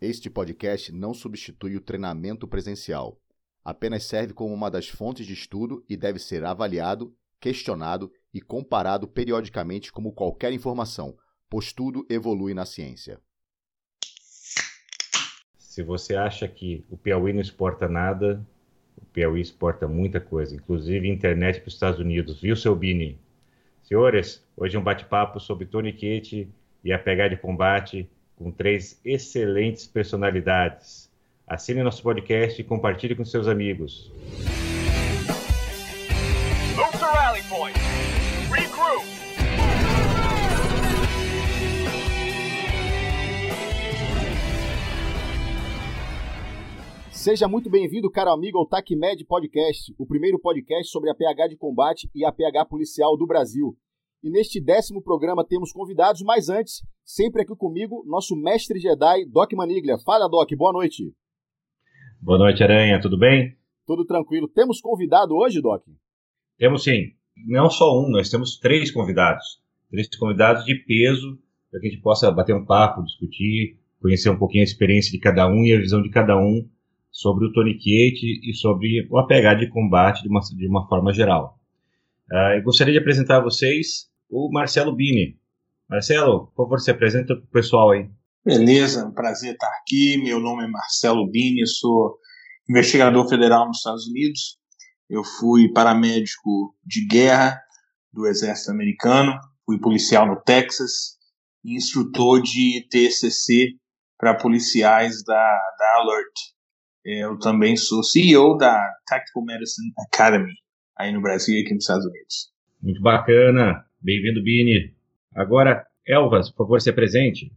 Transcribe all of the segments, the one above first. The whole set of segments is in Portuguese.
Este podcast não substitui o treinamento presencial. Apenas serve como uma das fontes de estudo e deve ser avaliado, questionado e comparado periodicamente como qualquer informação, pois tudo evolui na ciência. Se você acha que o Piauí não exporta nada, o Piauí exporta muita coisa, inclusive internet para os Estados Unidos, viu, seu Bini? Senhores, hoje um bate-papo sobre toniquete e a pegada de combate com três excelentes personalidades. Assine nosso podcast e compartilhe com seus amigos. Seja muito bem-vindo, caro amigo, ao TACMED Podcast, o primeiro podcast sobre a PH de combate e a PH policial do Brasil. E neste décimo programa temos convidados, mas antes, sempre aqui comigo, nosso mestre Jedi, Doc Maniglia. Fala, Doc, boa noite. Boa noite, Aranha, tudo bem? Tudo tranquilo. Temos convidado hoje, Doc? Temos sim. Não só um, nós temos três convidados. Três convidados de peso, para que a gente possa bater um papo, discutir, conhecer um pouquinho a experiência de cada um e a visão de cada um sobre o toniquete e sobre o apegado de combate de uma, de uma forma geral. Uh, eu gostaria de apresentar a vocês o Marcelo Bini. Marcelo, por favor, se apresenta para o pessoal aí. Beleza, um prazer estar aqui. Meu nome é Marcelo Bini, sou investigador federal nos Estados Unidos. Eu fui paramédico de guerra do Exército Americano, fui policial no Texas e instrutor de TCC para policiais da, da Alert. Eu também sou CEO da Tactical Medicine Academy, aí no Brasil e aqui nos Estados Unidos. Muito bacana. Bem-vindo, Bini. Agora, Elvas, por favor, se apresente.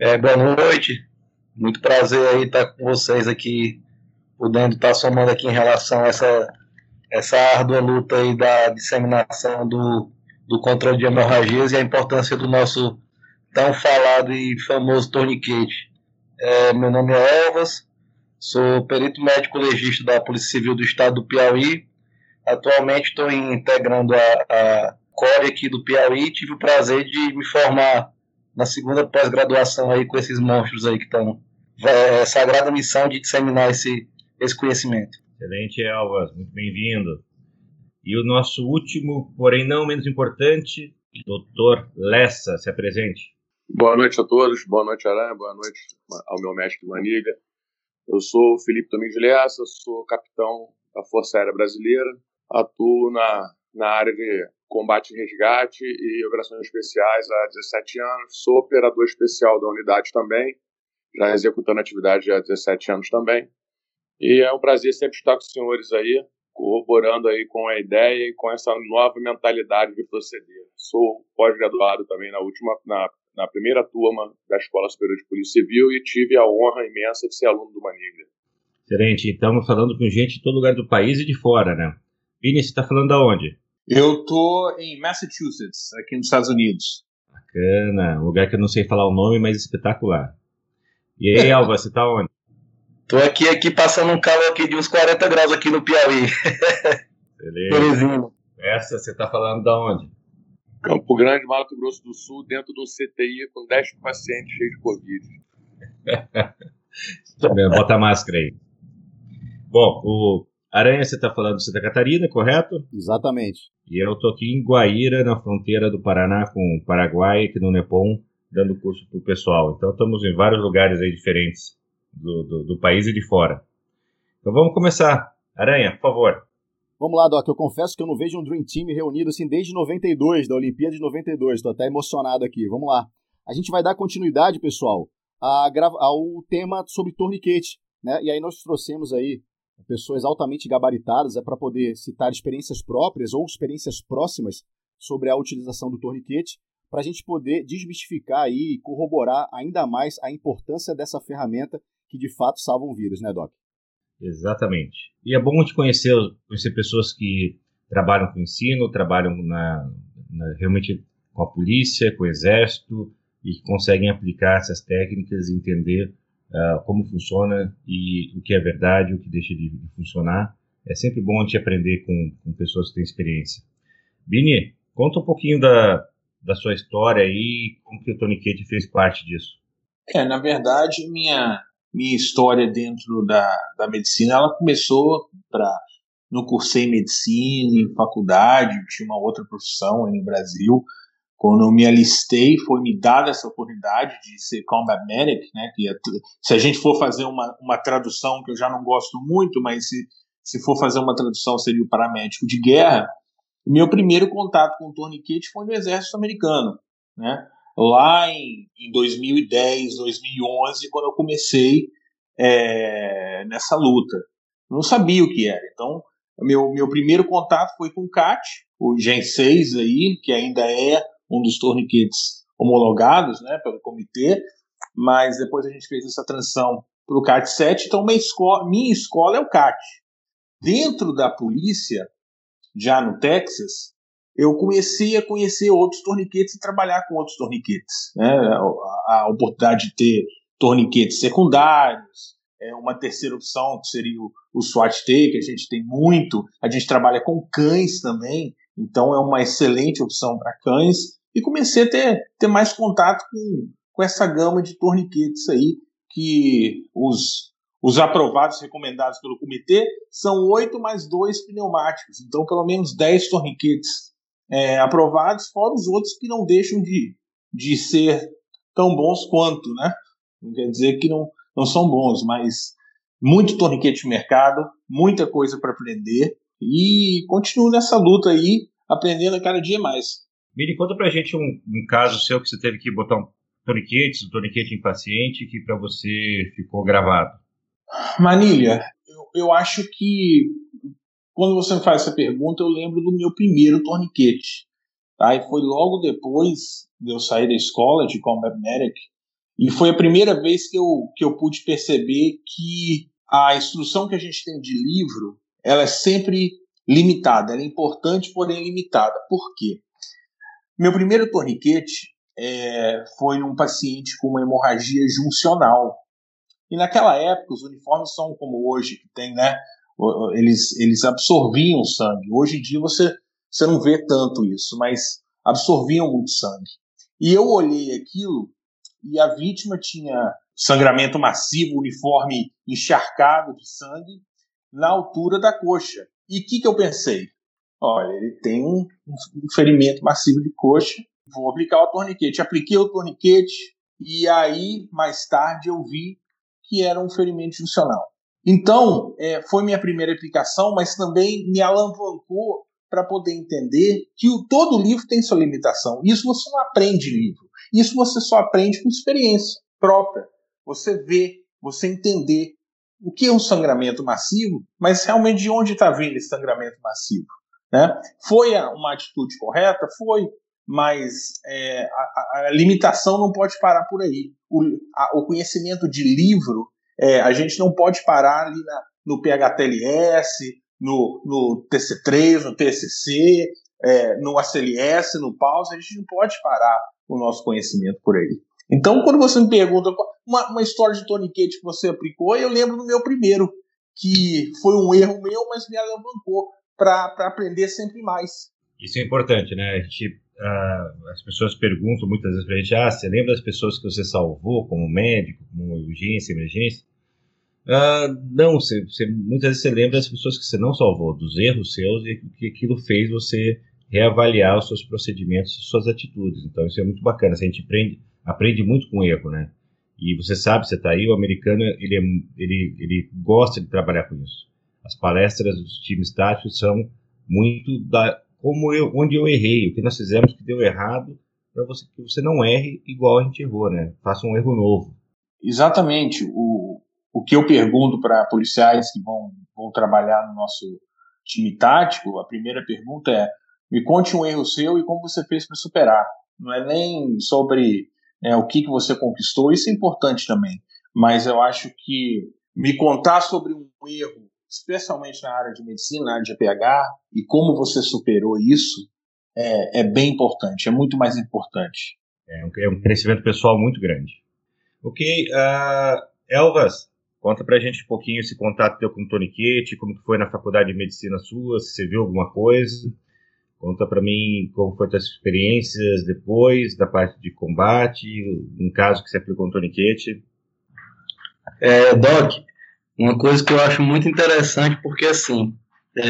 É, boa noite. Muito prazer aí estar com vocês aqui, podendo estar somando aqui em relação a essa, essa árdua luta aí da disseminação do, do controle de hemorragias e a importância do nosso tão falado e famoso torniquete. É, meu nome é Elvas, sou perito médico legista da Polícia Civil do Estado do Piauí. Atualmente estou integrando a, a Core aqui do Piauí, tive o prazer de me formar na segunda pós-graduação aí com esses monstros aí que estão é, sagrada missão de disseminar esse, esse conhecimento. Excelente, Elvas, muito bem-vindo. E o nosso último, porém não menos importante, doutor Lessa, se apresente. Boa noite a todos, boa noite Aranha, boa noite ao meu mestre Maniga. Eu sou Felipe Domingos Lessa, sou capitão da Força Aérea Brasileira, atuo na, na área de combate e resgate e operações especiais há 17 anos. Sou operador especial da unidade também, já executando atividade há 17 anos também. E é um prazer sempre estar com os senhores aí, corroborando aí com a ideia e com essa nova mentalidade de proceder. Sou pós-graduado também na última, na, na primeira turma da Escola Superior de Polícia Civil e tive a honra imensa de ser aluno do Maniglia. Excelente. Estamos falando com gente de todo lugar do país e de fora, né? Vini, você está falando da onde? Eu tô em Massachusetts, aqui nos Estados Unidos. Bacana, um lugar que eu não sei falar o nome, mas espetacular. E aí, Alva, você tá onde? Tô aqui, aqui passando um calor aqui de uns 40 graus aqui no Piauí. Beleza. Essa você tá falando da onde? Campo Grande, Mato Grosso do Sul, dentro do CTI com 10 pacientes cheios de Covid. Bota a máscara aí. Bom, o Aranha, você está falando de Santa Catarina, correto? Exatamente. E eu estou aqui em Guaíra, na fronteira do Paraná com o Paraguai, aqui no Nepom, dando curso para o pessoal. Então estamos em vários lugares aí diferentes do, do, do, país e de fora. Então vamos começar. Aranha, por favor. Vamos lá, Doc. Eu confesso que eu não vejo um Dream Team reunido assim desde 92, da Olimpíada de 92. Estou até emocionado aqui. Vamos lá. A gente vai dar continuidade, pessoal, a ao tema sobre torniquete. Né? E aí nós trouxemos aí pessoas altamente gabaritadas, é para poder citar experiências próprias ou experiências próximas sobre a utilização do torniquete, para a gente poder desmistificar e corroborar ainda mais a importância dessa ferramenta que de fato salvam vidas, né, Doc? Exatamente. E é bom te conhecer, conhecer pessoas que trabalham com ensino, trabalham na, na, realmente com a polícia, com o exército e que conseguem aplicar essas técnicas e entender uh, como funciona e o que é verdade, o que deixa de, de funcionar. É sempre bom a gente aprender com, com, pessoas que têm experiência. Bini, conta um pouquinho da, da sua história e como que o Tony Kate fez parte disso. É, na verdade, minha, minha história dentro da, da medicina, ela começou para não cursei medicina em faculdade, tinha uma outra profissão aí no Brasil. Quando eu me alistei, foi me dada essa oportunidade de ser combat medic, né? Que é, se a gente for fazer uma, uma tradução que eu já não gosto muito, mas se, se for fazer uma tradução seria o paramédico de guerra. Meu primeiro contato com o torniquete foi no exército americano, né? Lá em, em 2010, 2011, quando eu comecei é, nessa luta. Não sabia o que era. Então, meu, meu primeiro contato foi com o CAT, o Gen 6 aí, que ainda é um dos torniquetes homologados né, pelo comitê, mas depois a gente fez essa transição para o CAT 7, então minha escola, minha escola é o CAT. Dentro da polícia, já no Texas, eu comecei a conhecer outros torniquetes e trabalhar com outros torniquetes. Né? A, oportunidade de ter torniquetes secundários, é uma terceira opção que seria o, o SWAT T, que a gente tem muito. A gente trabalha com cães também, então é uma excelente opção para cães. E comecei a ter, ter mais contato com, com essa gama de torniquetes aí, que os, os aprovados, recomendados pelo comitê, são oito mais dois pneumáticos. Então, pelo menos dez torniquetes é, aprovados, fora os outros que não deixam de, de ser tão bons quanto, né? Não quer dizer que não, não são bons, mas muito torniquete de mercado, muita coisa para aprender e continuo nessa luta aí, aprendendo cada dia mais. Miri, conta pra gente um, um, caso seu que você teve que botar um torniquete, um torniquete em paciente que para você ficou gravado. Manilha, eu, eu acho que quando você me faz essa pergunta, eu lembro do meu primeiro torniquete. Tá? E foi logo depois de eu sair da escola de Combat Medic, e foi a primeira vez que eu, que eu pude perceber que a instrução que a gente tem de livro, ela é sempre limitada, ela é importante, porém limitada. Por quê? Meu primeiro torniquete é, foi num paciente com uma hemorragia juncional. E naquela época, os uniformes são como hoje, que tem, né? Eles, eles absorviam sangue. Hoje em dia você, você não vê tanto isso, mas absorviam muito sangue. E eu olhei aquilo e a vítima tinha sangramento massivo, uniforme encharcado de sangue, na altura da coxa. E o que, que eu pensei? Olha, ele tem um, um ferimento massivo de coxa, vou aplicar o torniquete. Apliquei o torniquete e aí, mais tarde, eu vi que era um ferimento funcional. Então, é, foi minha primeira aplicação, mas também me alavancou para poder entender que o, todo livro tem sua limitação. Isso você não aprende livro. Isso você só aprende com experiência própria. Você vê, você entender o que é um sangramento massivo, mas realmente de onde está vindo esse sangramento massivo. Né? Foi uma atitude correta? Foi, mas é, a, a, limitação não pode parar por aí. O, a, o conhecimento de livro, é, a gente não pode parar ali na, no PHTLS, no, no TC3, no TCC, é, no ACLS, no PAUS, a gente não pode parar o nosso conhecimento por aí. Então, quando você me pergunta uma, uma história de toniquete que você aplicou, eu lembro do meu primeiro, que foi um erro meu, mas me alavancou para aprender sempre mais. Isso é importante, né? A gente, uh, as pessoas perguntam muitas vezes para a gente: ah, você lembra das pessoas que você salvou como médico, como urgência, emergência? Uh, não, você, você, muitas vezes você lembra das pessoas que você não salvou, dos erros seus e que aquilo fez você reavaliar os seus procedimentos, suas atitudes. Então isso é muito bacana. A gente aprende, aprende muito com erro, né? E você sabe, você está aí, o americano ele, é, ele, ele gosta de trabalhar com isso. As palestras dos times táticos são muito da como eu, onde eu errei, o que nós fizemos que deu errado, para você que você não erre igual a gente errou, né? Faça um erro novo. Exatamente. O, o que eu pergunto para policiais que vão, vão trabalhar no nosso time tático, a primeira pergunta é me conte um erro seu e como você fez para superar. Não é nem sobre é, o que, que você conquistou, isso é importante também. Mas eu acho que me contar sobre um erro, especialmente na área de medicina, na área de PH, e como você superou isso, é, é bem importante, é muito mais importante. É um, é um crescimento pessoal muito grande. Ok, uh, Elvas, conta pra gente um pouquinho esse contato teu com o Toniquete, como foi na faculdade de medicina sua, se você viu alguma coisa. Conta para mim como foram as experiências depois da parte de combate, um caso que você aplicou um toniquete. É, Doc, uma coisa que eu acho muito interessante, porque assim, é,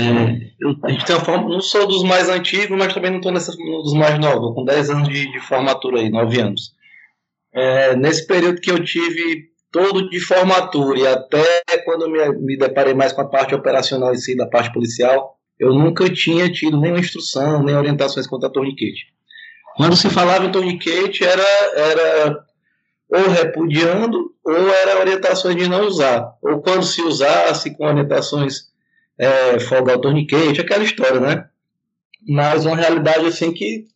eu, a gente tem uma forma, não sou dos mais antigos, mas também não estou dos mais novos, com 10 anos de, de formatura aí, 9 anos. É, nesse período que eu tive todo de formatura e até quando me, me deparei mais com a parte operacional em si, da parte policial, eu nunca tinha tido nenhuma instrução, nem orientações quanto a torniquete. Quando se falava em torniquete, era, era ou repudiando, ou era orientações de não usar. Ou quando se usasse com orientações é, folgar o torniquete, aquela história, né? Mas uma realidade assim que,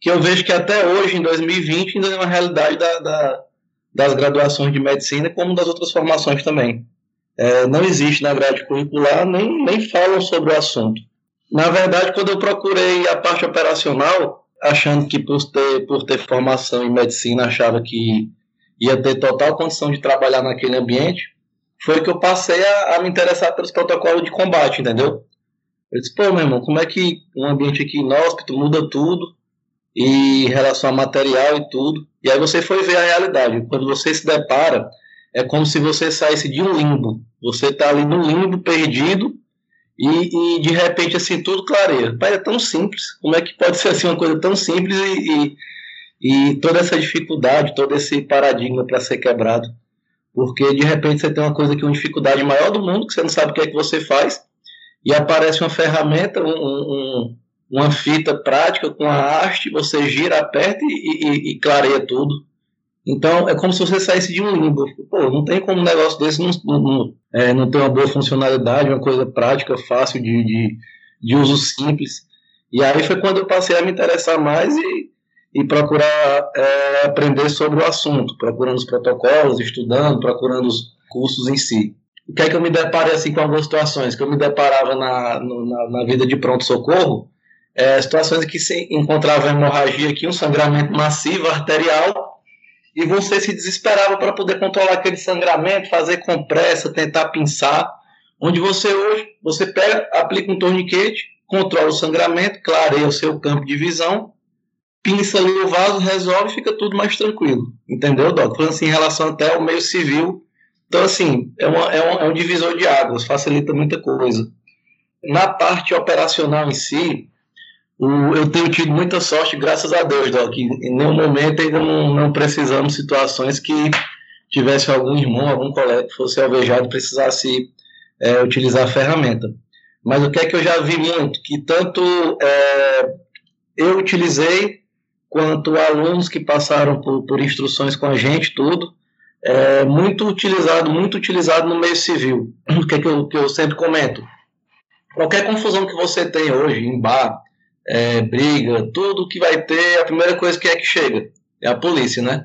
que eu vejo que até hoje, em 2020, ainda é uma realidade da, da das graduações de medicina, como das outras formações também. É, não existe na grade curricular, nem, nem falam sobre o assunto. Na verdade, quando eu procurei a parte operacional, achando que por ter, por ter formação em medicina, achava que ia ter total condição de trabalhar naquele ambiente, foi que eu passei a, a me interessar pelos protocolos de combate, entendeu? Eu disse, pô, meu irmão, como é que um ambiente aqui inóspito muda tudo, e em relação a material e tudo. E aí você foi ver a realidade. Quando você se depara, é como se você saísse de um limbo. Você está ali no limbo, perdido, e, e, de repente assim tudo clareia. Pai, é tão simples. Como é que pode ser assim uma coisa tão simples e, e, e toda essa dificuldade, todo esse paradigma para ser quebrado? Porque de repente você tem uma coisa que é uma dificuldade maior do mundo, que você não sabe o que é que você faz, e aparece uma ferramenta, um, um, uma fita prática com a haste, você gira, aperta e, e, e, clareia tudo. Então é como se você saísse de um limbo. Pô, não tem como um negócio desse não, não, é, não ter uma boa funcionalidade, uma coisa prática, fácil de, de, de, uso simples. E aí foi quando eu passei a me interessar mais e, e procurar é, aprender sobre o assunto, procurando os protocolos, estudando, procurando os cursos em si. O que é que eu me deparei assim com algumas situações? Que eu me deparava na, na, na vida de pronto-socorro, é, situações em que se encontrava hemorragia aqui, um sangramento massivo, arterial, e você se desesperava para poder controlar aquele sangramento, fazer compressa, tentar pinçar, onde você hoje, você pega, aplica um torniquete, controla o sangramento, clareia o seu campo de visão, pinça ali o vaso, resolve, fica tudo mais tranquilo. Entendeu, Doc? Falando assim, em relação até ao meio civil. Então, assim, é, uma, é, um, é um divisor de águas, facilita muita coisa. Na parte operacional em si, eu tenho tido muita sorte, graças a Deus, Doc. Em nenhum momento ainda não, não precisamos situações que tivesse algum irmão, algum colega que fosse alvejado precisasse é, utilizar a ferramenta. Mas o que é que eu já vi muito? Que tanto é, eu utilizei, quanto alunos que passaram por, por instruções com a gente, tudo, é muito utilizado, muito utilizado no meio civil. O que é que eu, que eu sempre comento? Qualquer confusão que você tem hoje em bar, é, briga, tudo que vai ter, a primeira coisa que é que chega é a polícia, né?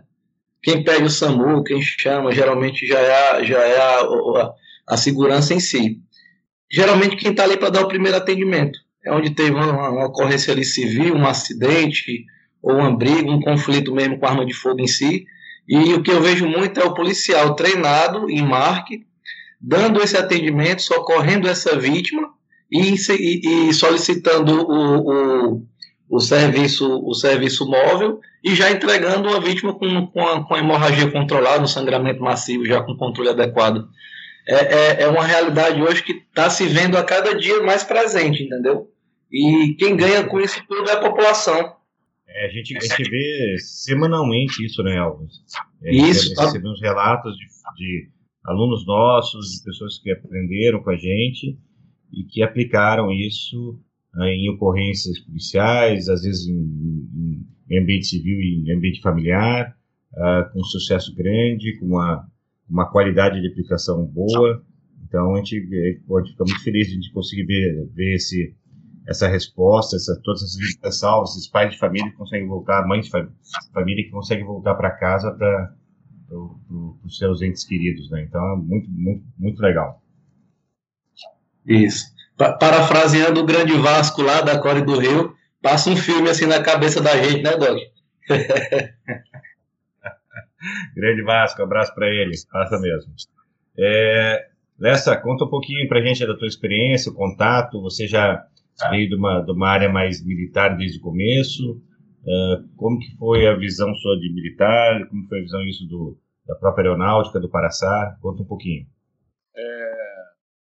Quem pede o SAMU, quem chama, geralmente já é já é a, a, a segurança em si. Geralmente quem está ali para dar o primeiro atendimento. É onde teve uma, uma, ocorrência ali civil, um acidente, ou uma briga, um conflito mesmo com arma de fogo em si. E o que eu vejo muito é o policial treinado em marque, dando esse atendimento, socorrendo essa vítima e, e, e solicitando o, o, o, serviço, o serviço móvel e já entregando uma vítima com, com, a, com a hemorragia controlada, um sangramento massivo, já com controle adequado. É, é, é uma realidade hoje que está se vendo a cada dia mais presente, entendeu? E quem ganha com isso tudo é a população. É, a, gente, a gente vê semanalmente isso, né, Alves? É, isso. Tá. Recebemos relatos de, de alunos nossos, de pessoas que aprenderam com a gente e que aplicaram isso né, em ocorrências policiais, às vezes em, em ambiente civil e em ambiente familiar, uh, com sucesso grande, com uma, uma qualidade de aplicação boa. Então a gente, pode ficar muito feliz de a gente conseguir ver, ver esse, essa resposta, essa, todas essas vidas salvas, esses pais de família que conseguem voltar, mães de família que conseguem voltar para casa para os seus entes queridos. Né? Então é muito, muito, muito legal. Isso. parafraseando o grande Vasco lá da Core do Rio, passa um filme assim na cabeça da gente, né, Doug? grande Vasco, abraço para ele, passa mesmo. É, Lessa, conta um pouquinho para a gente da tua experiência, o contato. Você já veio de uma, de uma área mais militar desde o começo. Uh, como que foi a visão sua de militar? Como foi a visão isso do, da própria aeronáutica, do Paraçá? Conta um pouquinho. É,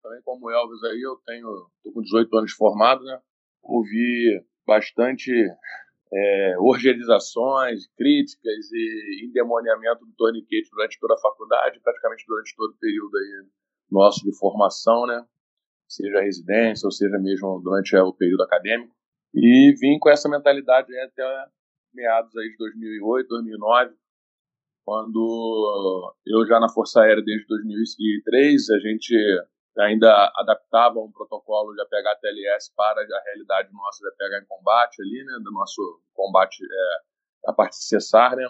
também como Elvis aí, eu tenho, tô com 18 anos formado, né? Ouvi bastante é, críticas e endemoniamento do torniquete durante toda a faculdade, praticamente durante todo o período aí nosso de formação, né? Seja residência ou seja mesmo durante o período acadêmico. E vim com essa mentalidade até meados aí de 2008, 2009, quando eu já na Força Aérea desde 2003, a gente ainda adaptava um protocolo de APH TLS para a realidade nossa de APH em combate ali, né, do nosso combate, é, a parte de cessar, né,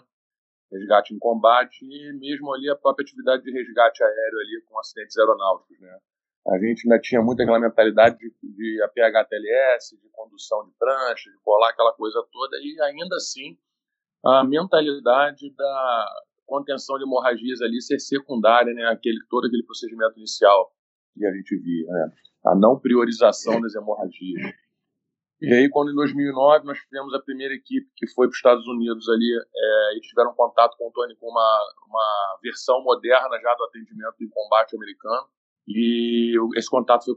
resgate em combate e mesmo ali a própria atividade de resgate aéreo ali com acidentes aeronáuticos, né. A gente ainda tinha muita aquela mentalidade de, de APH TLS, de condução de prancha, de colar aquela coisa toda e ainda assim a mentalidade da contenção de hemorragias ali ser secundária, né, aquele todo aquele procedimento inicial que a gente via, né? a não priorização das hemorragias. E aí, quando em 2009 nós fizemos a primeira equipe que foi para os Estados Unidos ali, é, e tiveram contato com o Tony com uma, uma versão moderna já do atendimento em combate americano. E esse contato foi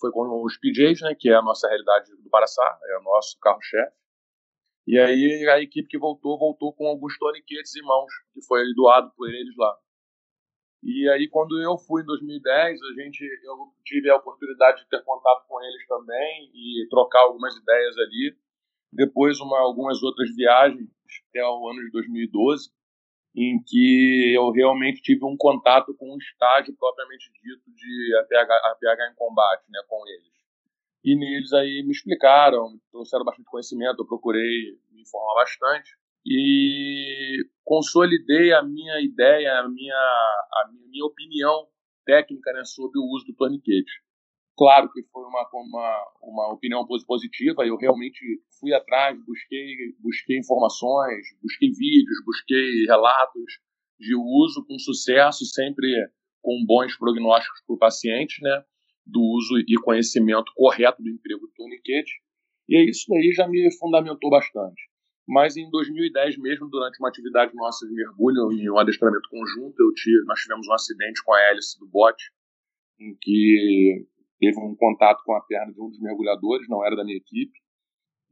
foi com os PJs, né, que é a nossa realidade do Paraçá, é o nosso carro-chefe. E aí a equipe que voltou, voltou com alguns toniquetes em mãos, que foi doado por eles lá. E aí, quando eu fui em 2010, a gente, eu tive a oportunidade de ter contato com eles também e trocar algumas ideias ali. Depois, uma, algumas outras viagens até o ano de 2012, em que eu realmente tive um contato com um estágio propriamente dito de APH, APH em combate, né, com eles. E neles aí me explicaram, trouxeram bastante conhecimento, eu procurei me informar bastante e consolidei a minha ideia, a minha, a minha opinião técnica né, sobre o uso do torniquete. Claro que foi uma, uma, uma opinião positiva, eu realmente fui atrás, busquei, busquei informações, busquei vídeos, busquei relatos de uso com sucesso, sempre com bons prognósticos para o paciente, né, do uso e conhecimento correto do emprego do torniquete. E isso aí já me fundamentou bastante. Mas em 2010 mesmo, durante uma atividade nossa de mergulho, em um adestramento conjunto, eu tive, nós tivemos um acidente com a hélice do bote, em que teve um contato com a perna de um dos mergulhadores, não era da minha equipe,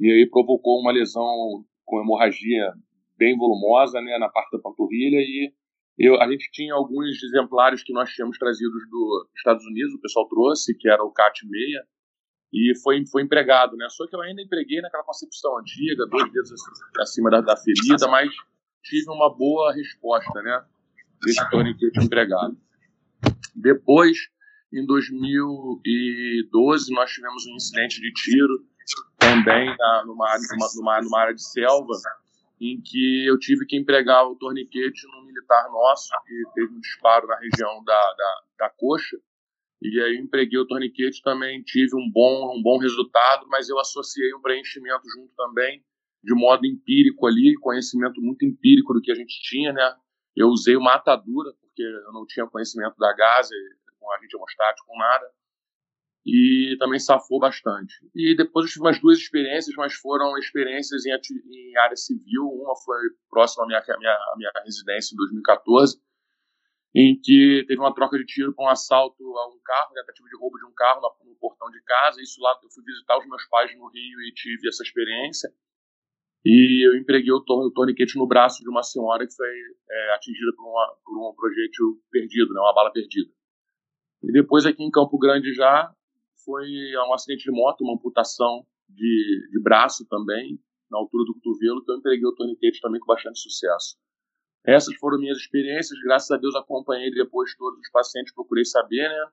e aí provocou uma lesão com hemorragia bem volumosa né, na parte da panturrilha e eu, a gente tinha alguns exemplares que nós tínhamos trazidos dos Estados Unidos, o pessoal trouxe, que era o CAT 6, e foi, foi empregado, né? Só que eu ainda empreguei naquela concepção antiga, dois dedos acima da, da ferida, mas tive uma boa resposta, né? Desse torniquete empregado. Depois, em 2012, nós tivemos um incidente de tiro também na, numa, numa, numa, área de selva, em que eu tive que empregar o torniquete num militar nosso, que teve um disparo na região da, da, da coxa, e aí empreguei o torniquete também, tive um bom, um bom resultado, mas eu associei um preenchimento junto também, de modo empírico ali, conhecimento muito empírico do que a gente tinha, né? Eu usei uma atadura, porque eu não tinha conhecimento da gase, com agente hemostático, com nada. E também safou bastante. E depois eu tive umas duas experiências, mas foram experiências em, em área civil. Uma foi próxima à minha, à minha, à minha residência em 2014, em que teve uma troca de tiro com um assalto a um carro, tentativa de roubo de um carro no, portão de casa. Isso lá, eu fui visitar os meus pais no Rio e tive essa experiência. E eu empreguei o, tor o torniquete no braço de uma senhora que foi é, atingida por, uma, por um projétil perdido, né, uma bala perdida. E depois aqui em Campo Grande já foi um acidente de moto, uma amputação de, de braço também, na altura do cotovelo, que eu empreguei o torniquete também com bastante sucesso. Essas foram minhas experiências, graças a Deus acompanhei depois todos os pacientes, procurei saber, né?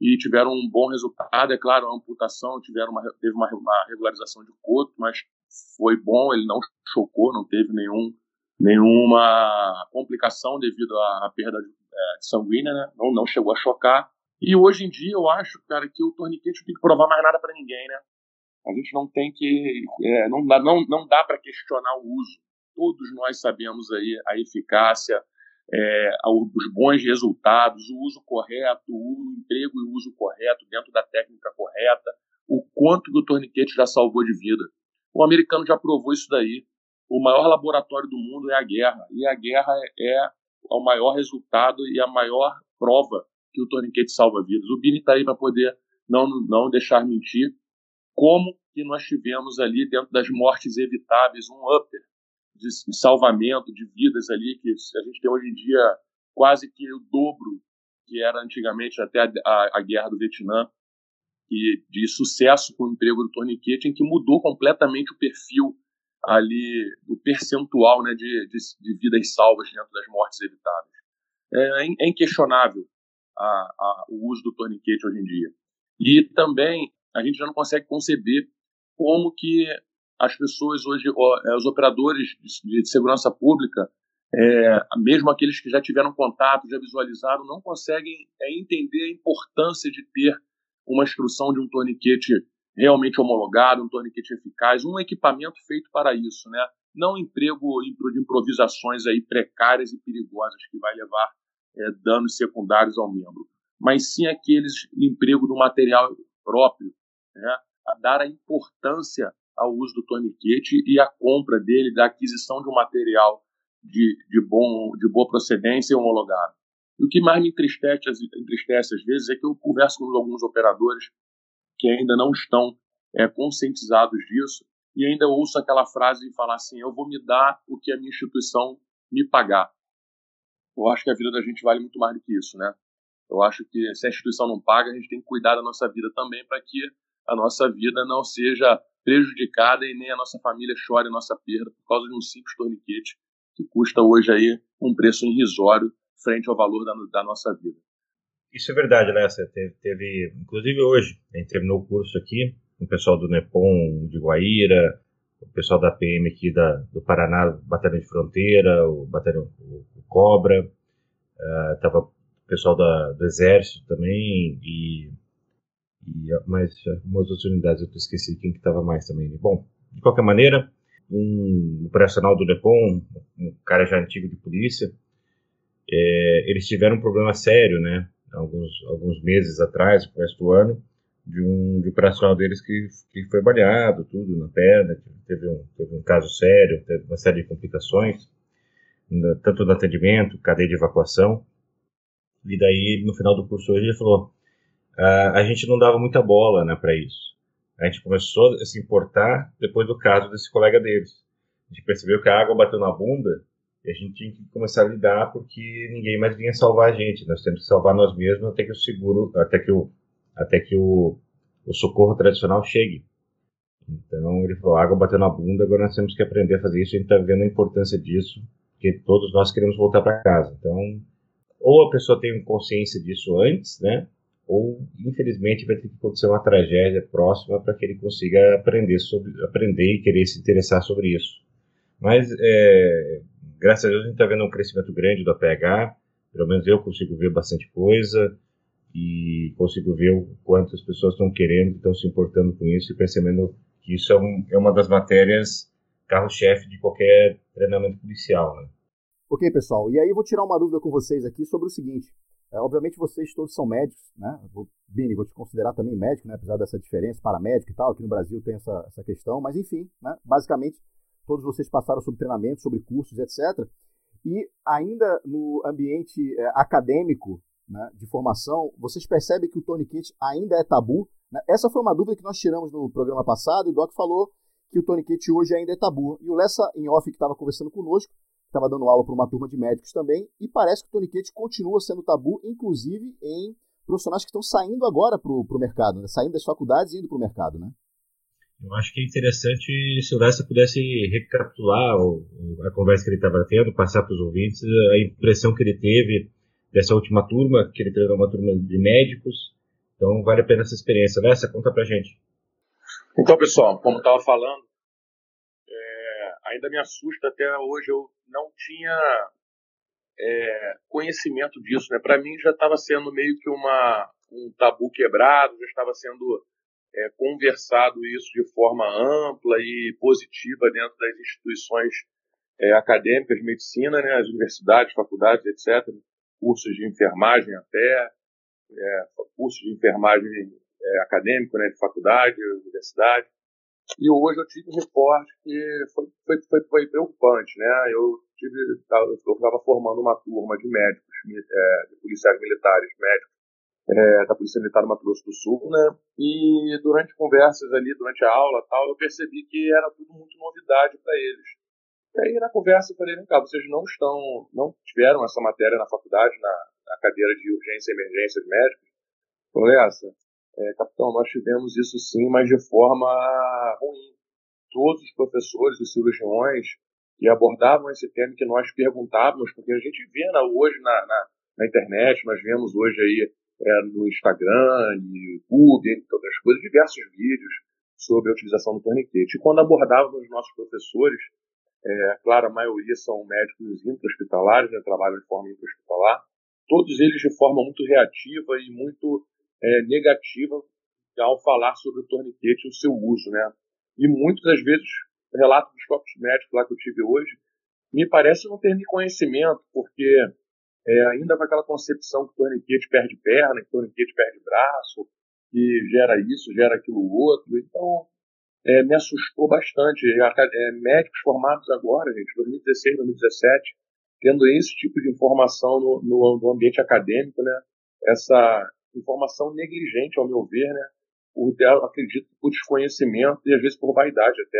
E tiveram um bom resultado, é claro, a amputação, tiveram uma, teve uma, uma regularização de coto, mas foi bom, ele não chocou, não teve nenhum, nenhuma complicação devido à perda de, é, de sanguínea, né? Não, não chegou a chocar. E hoje em dia eu acho, cara, que o torniquete não tem que provar mais nada para ninguém, né? A gente não tem que. É, não dá, não, não dá para questionar o uso todos nós sabemos aí a eficácia, é, os bons resultados, o uso correto, o emprego e o uso correto dentro da técnica correta, o quanto que o torniquete já salvou de vida. O americano já provou isso daí. O maior laboratório do mundo é a guerra, e a guerra é, é ao maior resultado e a maior prova que o torniquete salva vidas. O Bini está aí para poder não, não deixar mentir como que nós tivemos ali dentro das mortes evitáveis um upper de, de salvamento de vidas ali que a gente tem hoje em dia quase que o dobro que era antigamente até a, a, a guerra do Vietnã e de sucesso com o emprego do torniquete em que mudou completamente o perfil ali do percentual né, de, de, de vidas salvas dentro das mortes evitáveis. É, é inquestionável a, a, o uso do torniquete hoje em dia. E também a gente já não consegue conceber como que as pessoas hoje, é, os operadores de, segurança pública, é, mesmo aqueles que já tiveram contato, já visualizaram, não conseguem é, entender a importância de ter uma instrução de um torniquete realmente homologado, um torniquete eficaz, um equipamento feito para isso, né? Não emprego de improvisações aí precárias e perigosas que vai levar é, danos secundários ao membro, mas sim aqueles emprego do material próprio, né? A dar a importância ao uso do torniquete e a compra dele, da aquisição de um material de, de, bom, de boa procedência e homologado. E o que mais me entristece, entristece às vezes é que eu converso com alguns operadores que ainda não estão é, conscientizados disso e ainda ouço aquela frase e falar assim: eu vou me dar o que a minha instituição me pagar. Eu acho que a vida da gente vale muito mais do que isso, né? Eu acho que se a instituição não paga, a gente tem que cuidar da nossa vida também para que a nossa vida não seja prejudicada e nem a nossa família chore nossa perda por causa de um simples torniquete que custa hoje aí um preço irrisório frente ao valor da, da nossa vida. Isso é verdade, Lessa. Teve, teve, inclusive hoje, a gente terminou o curso aqui, com o pessoal do Nepom, de Guaíra, o pessoal da PM aqui da, do Paraná, Batalhão de Fronteira, o Batalhão o, o Cobra, uh, o pessoal da, do Exército também, e, e mais algumas outras unidades, eu esqueci quem que estava mais também. Bom, de qualquer maneira, um operacional do Nepom, um cara já antigo de polícia, é, eles tiveram um problema sério, né? Alguns, alguns meses atrás, no resto do ano, de um, de um operacional deles que, que foi baleado, tudo na perna, teve um, teve um caso sério, teve uma série de complicações, tanto no atendimento, cadeia de evacuação. E daí, no final do curso hoje, ele falou: ah, a gente não dava muita bola né, para isso. A gente começou a se importar depois do caso desse colega deles. A gente percebeu que a água bateu na bunda e a gente tinha que começar a lidar porque ninguém mais vinha salvar a gente. Nós temos que salvar nós mesmos até que o seguro, até que o, até que o, o socorro tradicional chegue. Então ele falou: água bateu na bunda, agora nós temos que aprender a fazer isso. A gente está vendo a importância disso, porque todos nós queremos voltar para casa. Então, ou a pessoa tem consciência disso antes, né? Ou infelizmente vai ter que acontecer uma tragédia próxima para que ele consiga aprender sobre, aprender e querer se interessar sobre isso. Mas é, graças a Deus a gente está vendo um crescimento grande do APH, pelo menos eu consigo ver bastante coisa e consigo ver o quanto as pessoas estão querendo, estão se importando com isso e percebendo que isso é, um, é uma das matérias carro-chefe de qualquer treinamento policial, né? Ok, pessoal. E aí vou tirar uma dúvida com vocês aqui sobre o seguinte. É, obviamente vocês todos são médicos, né? Vou, Bini, vou te considerar também médico, né? Apesar dessa diferença, paramédico e tal, aqui no Brasil tem essa, essa questão, mas enfim, né? Basicamente, todos vocês passaram sobre treinamento, sobre cursos, etc. E ainda no ambiente é, acadêmico né, de formação, vocês percebem que o tourniquet ainda é tabu? Né? Essa foi uma dúvida que nós tiramos no programa passado, e o Doc falou que o tourniquet hoje ainda é tabu. E o Lessa, em off, que estava conversando conosco, estava dando aula para uma turma de médicos também, e parece que o tourniquet continua sendo tabu, inclusive em profissionais que estão saindo agora para o mercado, né? saindo das faculdades e indo para o mercado, né? Eu acho que é interessante se o Lessa pudesse recapitular a conversa que ele estava tendo, passar para os ouvintes a impressão que ele teve dessa última turma, que ele treinou uma turma de médicos. Então vale a pena essa experiência. Lessa, conta para gente. Então, pessoal, como estava falando, é, ainda me assusta até hoje. Eu não tinha é, conhecimento disso. Né? Para mim já estava sendo meio que uma, um tabu quebrado, já estava sendo é, conversado isso de forma ampla e positiva dentro das instituições é, acadêmicas de medicina, né, as universidades, faculdades, etc., cursos de enfermagem até, é, cursos de enfermagem é, acadêmico, né, de faculdade, universidade. E hoje eu tive um reporte que foi, foi, foi, foi preocupante, né? Eu tive, eu estava formando uma turma de médicos, é, de policiais militares, médicos, é, da Polícia Militar do Mato Grosso do Sul, né? E durante conversas ali, durante a aula tal, eu percebi que era tudo muito novidade para eles. E aí na conversa eu falei, vem cá, vocês não estão, não tiveram essa matéria na faculdade, na, na cadeira de urgência e emergências médicas? Falei, essa, é, capitão, nós tivemos isso sim, mas de forma ruim. Todos os professores e cirurgiões que abordavam esse tema que nós perguntávamos, porque a gente vê na, hoje na, na, na, internet, nós vemos hoje aí é, no Instagram, YouTube, entre outras coisas, diversos vídeos sobre a utilização do torniquete. E quando abordávamos os nossos professores, é, claro, a maioria são médicos intra-hospitalares, né, trabalham de forma intra-hospitalar, todos eles de forma muito reativa e muito é, negativa ao falar sobre o torniquete e o seu uso, né? E muitas das vezes, relato dos próprios médicos lá que eu tive hoje, me parece não ter nem conhecimento, porque é, ainda com aquela concepção que o torniquete perde perna, que o torniquete perde braço, que gera isso, gera aquilo outro. Então, é, me assustou bastante. É, médicos formados agora, gente, 2016, 2017, tendo esse tipo de informação no, no, no ambiente acadêmico, né? Essa informação negligente, ao meu ver, né? Por, acredito, por desconhecimento e às vezes por vaidade até,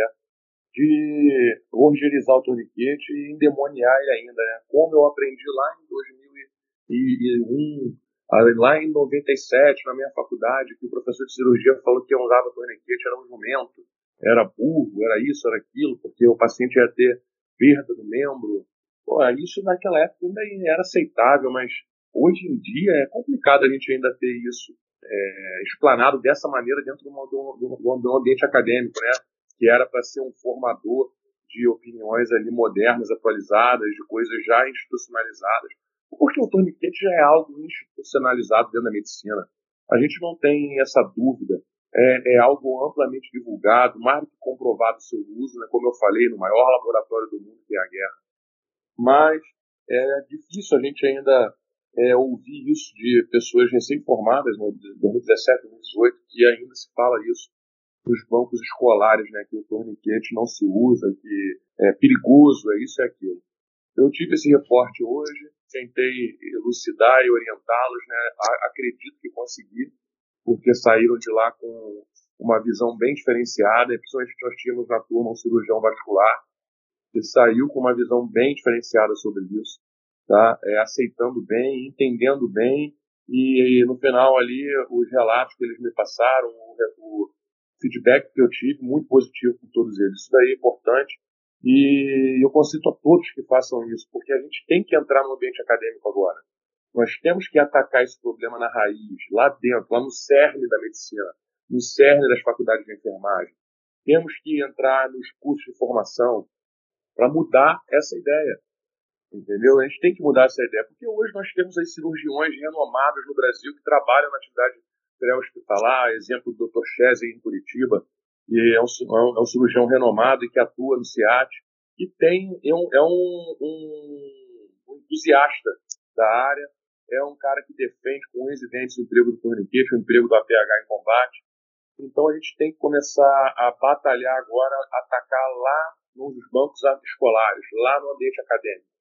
de organizar o torniquete e endemoniar ele ainda, né? Como eu aprendi lá em 2001, lá em 97, na minha faculdade, que o professor de cirurgia falou que eu usava torniquete, era um jumento, era burro, era isso, era aquilo, porque o paciente ia ter perda do membro. Pô, isso naquela época ainda era aceitável, mas hoje em dia é complicado a gente ainda ter isso é, explanado dessa maneira dentro de um ambiente acadêmico, né? Que era para ser um formador de opiniões ali modernas, atualizadas, de coisas já institucionalizadas. Porque o torniquete já é algo institucionalizado dentro da medicina. A gente não tem essa dúvida. É, é algo amplamente divulgado, mais do que comprovado o seu uso, né? como eu falei, no maior laboratório do mundo que é a guerra. Mas é difícil a gente ainda é, ouvir isso de pessoas recém-formadas, né, de 2017, 2018, que ainda se fala isso nos bancos escolares, né, que o torniquete não se usa, que é perigoso, é isso e aquilo. Eu tive esse reporte hoje, tentei elucidar e orientá-los, né, acredito que consegui, porque saíram de lá com uma visão bem diferenciada, e principalmente nós tínhamos na turma um cirurgião vascular, que saiu com uma visão bem diferenciada sobre isso tá? É, aceitando bem, entendendo bem e no final ali os relatos que eles me passaram, o, o feedback que eu tive, muito positivo com todos eles. Isso daí é importante e eu concito a todos que façam isso, porque a gente tem que entrar no ambiente acadêmico agora. Nós temos que atacar esse problema na raiz, lá dentro, lá no cerne da medicina, no cerne das faculdades de enfermagem. Temos que entrar nos cursos de formação para mudar essa ideia. Entendeu? A gente tem que mudar essa ideia, porque hoje nós temos aí cirurgiões renomados no Brasil que trabalham na atividade pré-hospitalar, exemplo do Dr. Chese em Curitiba, que é, é um, é um, cirurgião renomado e que atua no CIAT, e tem, é, um, é um, um, entusiasta da área, é um cara que defende com residentes o emprego do torniquete, o emprego do APH em combate. Então a gente tem que começar a batalhar agora, atacar lá nos bancos escolares, lá no ambiente acadêmico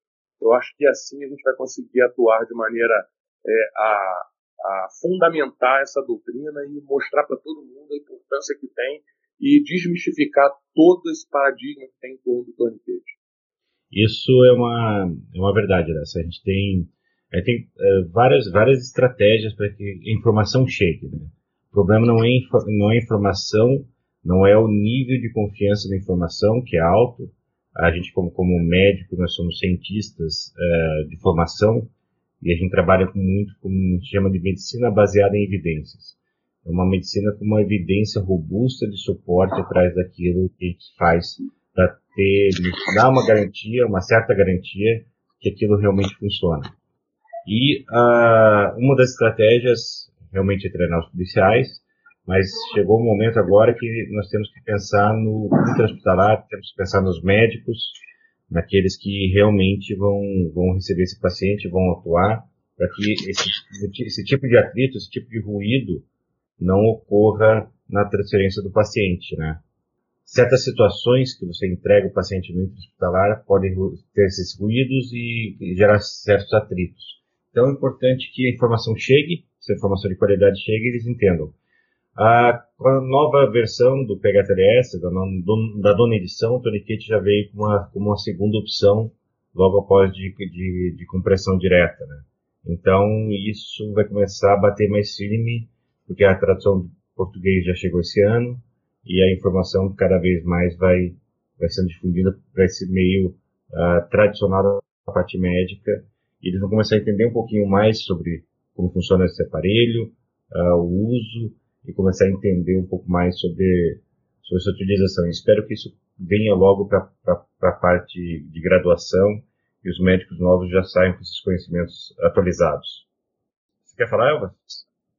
eu acho que assim a gente vai conseguir atuar de maneira é, a, a fundamentar essa doutrina e mostrar para todo mundo a importância que tem e desmistificar todo esse paradigma que tem em torno do torniquete. Isso é uma, é uma verdade, né? A gente tem, gente tem é, várias, várias estratégias para que a informação chegue. Né? O problema não é, não é informação, não é o nível de confiança da informação, que é alto, a gente, como, como médico, nós somos cientistas uh, de formação e a gente trabalha com muito, como a chama de medicina baseada em evidências. É uma medicina com uma evidência robusta de suporte atrás daquilo que a gente faz para ter, dar uma garantia, uma certa garantia que aquilo realmente funciona. E uh, uma das estratégias realmente é treinar os policiais, mas chegou um momento agora que nós temos que pensar no intra-hospitalar, temos que pensar nos médicos, naqueles que realmente vão, vão receber esse paciente, vão atuar, para que esse, esse tipo de atrito, esse tipo de ruído não ocorra na transferência do paciente, né? certas situações que você entrega o paciente no intra-hospitalar podem ter esses ruídos e gerar certos atritos. Então é importante que a informação chegue, se a informação de qualidade chegue, eles entendam. A, a nova versão do PHTLS, da, da nona edição, o Tourniquet já veio com uma, com uma segunda opção logo após de, de, de compressão direta. Né? Então isso vai começar a bater mais firme, porque a tradução de português já chegou esse ano, e a informação cada vez mais vai, vai sendo difundida para esse meio uh, tradicional da parte médica. Eles vão começar a entender um pouquinho mais sobre como funciona esse aparelho, uh, o uso, e começar a entender um pouco mais sobre, sobre sua utilização. espero que isso venha logo para a parte de graduação e os médicos novos já saiam com esses conhecimentos atualizados. Você quer falar, Elva?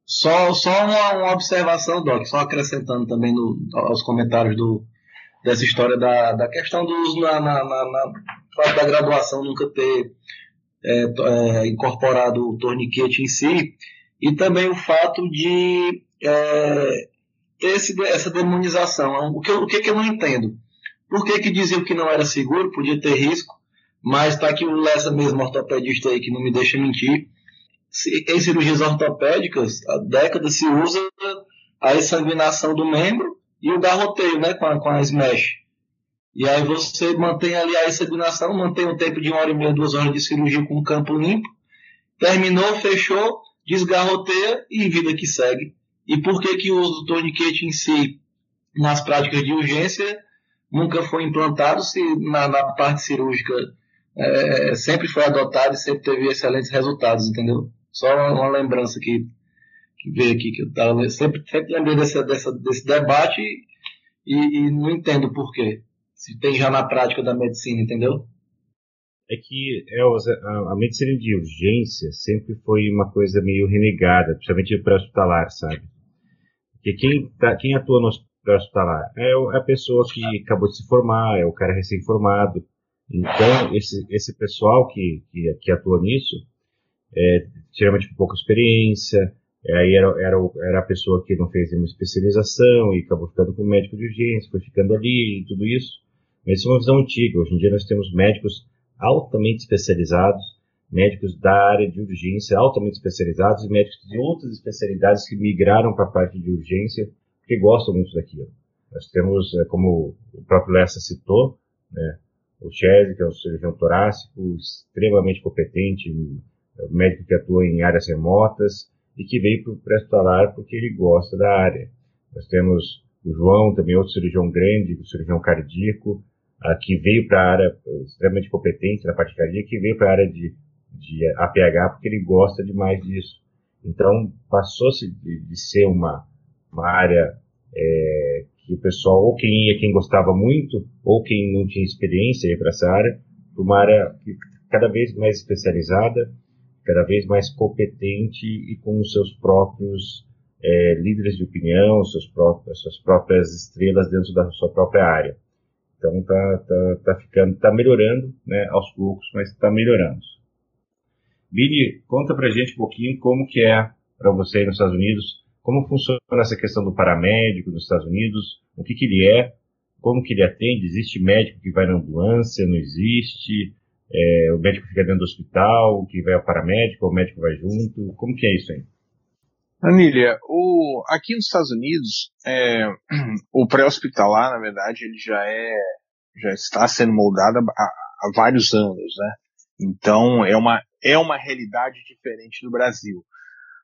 Só, só uma, uma, observação, Doc, só acrescentando também no, aos comentários do, dessa história da, da questão do uso na, na, na, na da graduação nunca ter é, é, incorporado o torniquete em si, e também o fato de é, ter esse, essa demonização. O que, o que eu não entendo? Por que, que diziam que não era seguro, podia ter risco, mas está aqui o Lessa mesmo, ortopedista aí, que não me deixa mentir, em cirurgias ortopédicas, há décadas se usa a exsanguinação do membro e o garroteio, né, com a, com a smash. E aí você mantém ali a exsanguinação, mantém um tempo de uma hora e meia, duas horas de cirurgia com o campo limpo, terminou, fechou, desgarroteia e vida que segue. E por que que o uso do torniquete em si, nas práticas de urgência, nunca foi implantado se na, na parte cirúrgica é, sempre foi adotado e sempre teve excelentes resultados, entendeu? Só uma, uma lembrança que, que veio aqui, que eu tava, sempre, sempre lembrei desse, dessa, desse debate e, e não entendo por quê. Se tem já na prática da medicina, entendeu? É que é, a, medicina de urgência sempre foi uma coisa meio renegada, principalmente para hospitalar, sabe? Porque quem, tá, quem atua no hospitalar é, é a pessoa que acabou de se formar, é o cara recém-formado. Então, esse, esse pessoal que, que, que atua nisso, é, geralmente com pouca experiência, é, aí era, era, era a pessoa que não fez uma especialização e acabou ficando com médico de urgência, foi ficando ali e tudo isso. Mas isso é uma visão antiga. Hoje em dia nós temos médicos altamente especializados, médicos da área de urgência altamente especializados e médicos de outras especialidades que migraram para a parte de urgência porque gostam muito daquilo. Nós temos, é, como o próprio Lessa citou, né, o Chese, que é um cirurgião torácico extremamente competente, médico que atua em áreas remotas e que veio para o pré-hospitalar porque ele gosta da área. Nós temos o João, também outro cirurgião grande, o cirurgião cardíaco, uh, que veio para a área extremamente competente na parte cardíaca, que veio para a área de, de APH porque ele gosta demais disso. Então, passou-se de, de, ser uma, uma área é, que o pessoal, ou quem ia, quem gostava muito, ou quem não tinha experiência ia para essa área, para uma área cada vez mais especializada, cada vez mais competente e com os seus próprios é, líderes de opinião, seus próprios, suas próprias estrelas dentro da sua própria área. Então tá, tá, tá ficando, tá melhorando, né, aos poucos, mas está melhorando. Billy, conta pra gente um pouquinho como que é para você aí nos Estados Unidos, como funciona essa questão do paramédico nos Estados Unidos, o que que ele é, como que ele atende, existe médico que vai na ambulância, não existe, é, o médico fica dentro do hospital, que vai ao paramédico, o médico vai junto, como que é isso aí? Anília, o, aqui nos Estados Unidos, é, o pré-hospitalar, na verdade, ele já é, já está sendo moldado há, há, vários anos, né? Então, é uma, é uma realidade diferente do Brasil.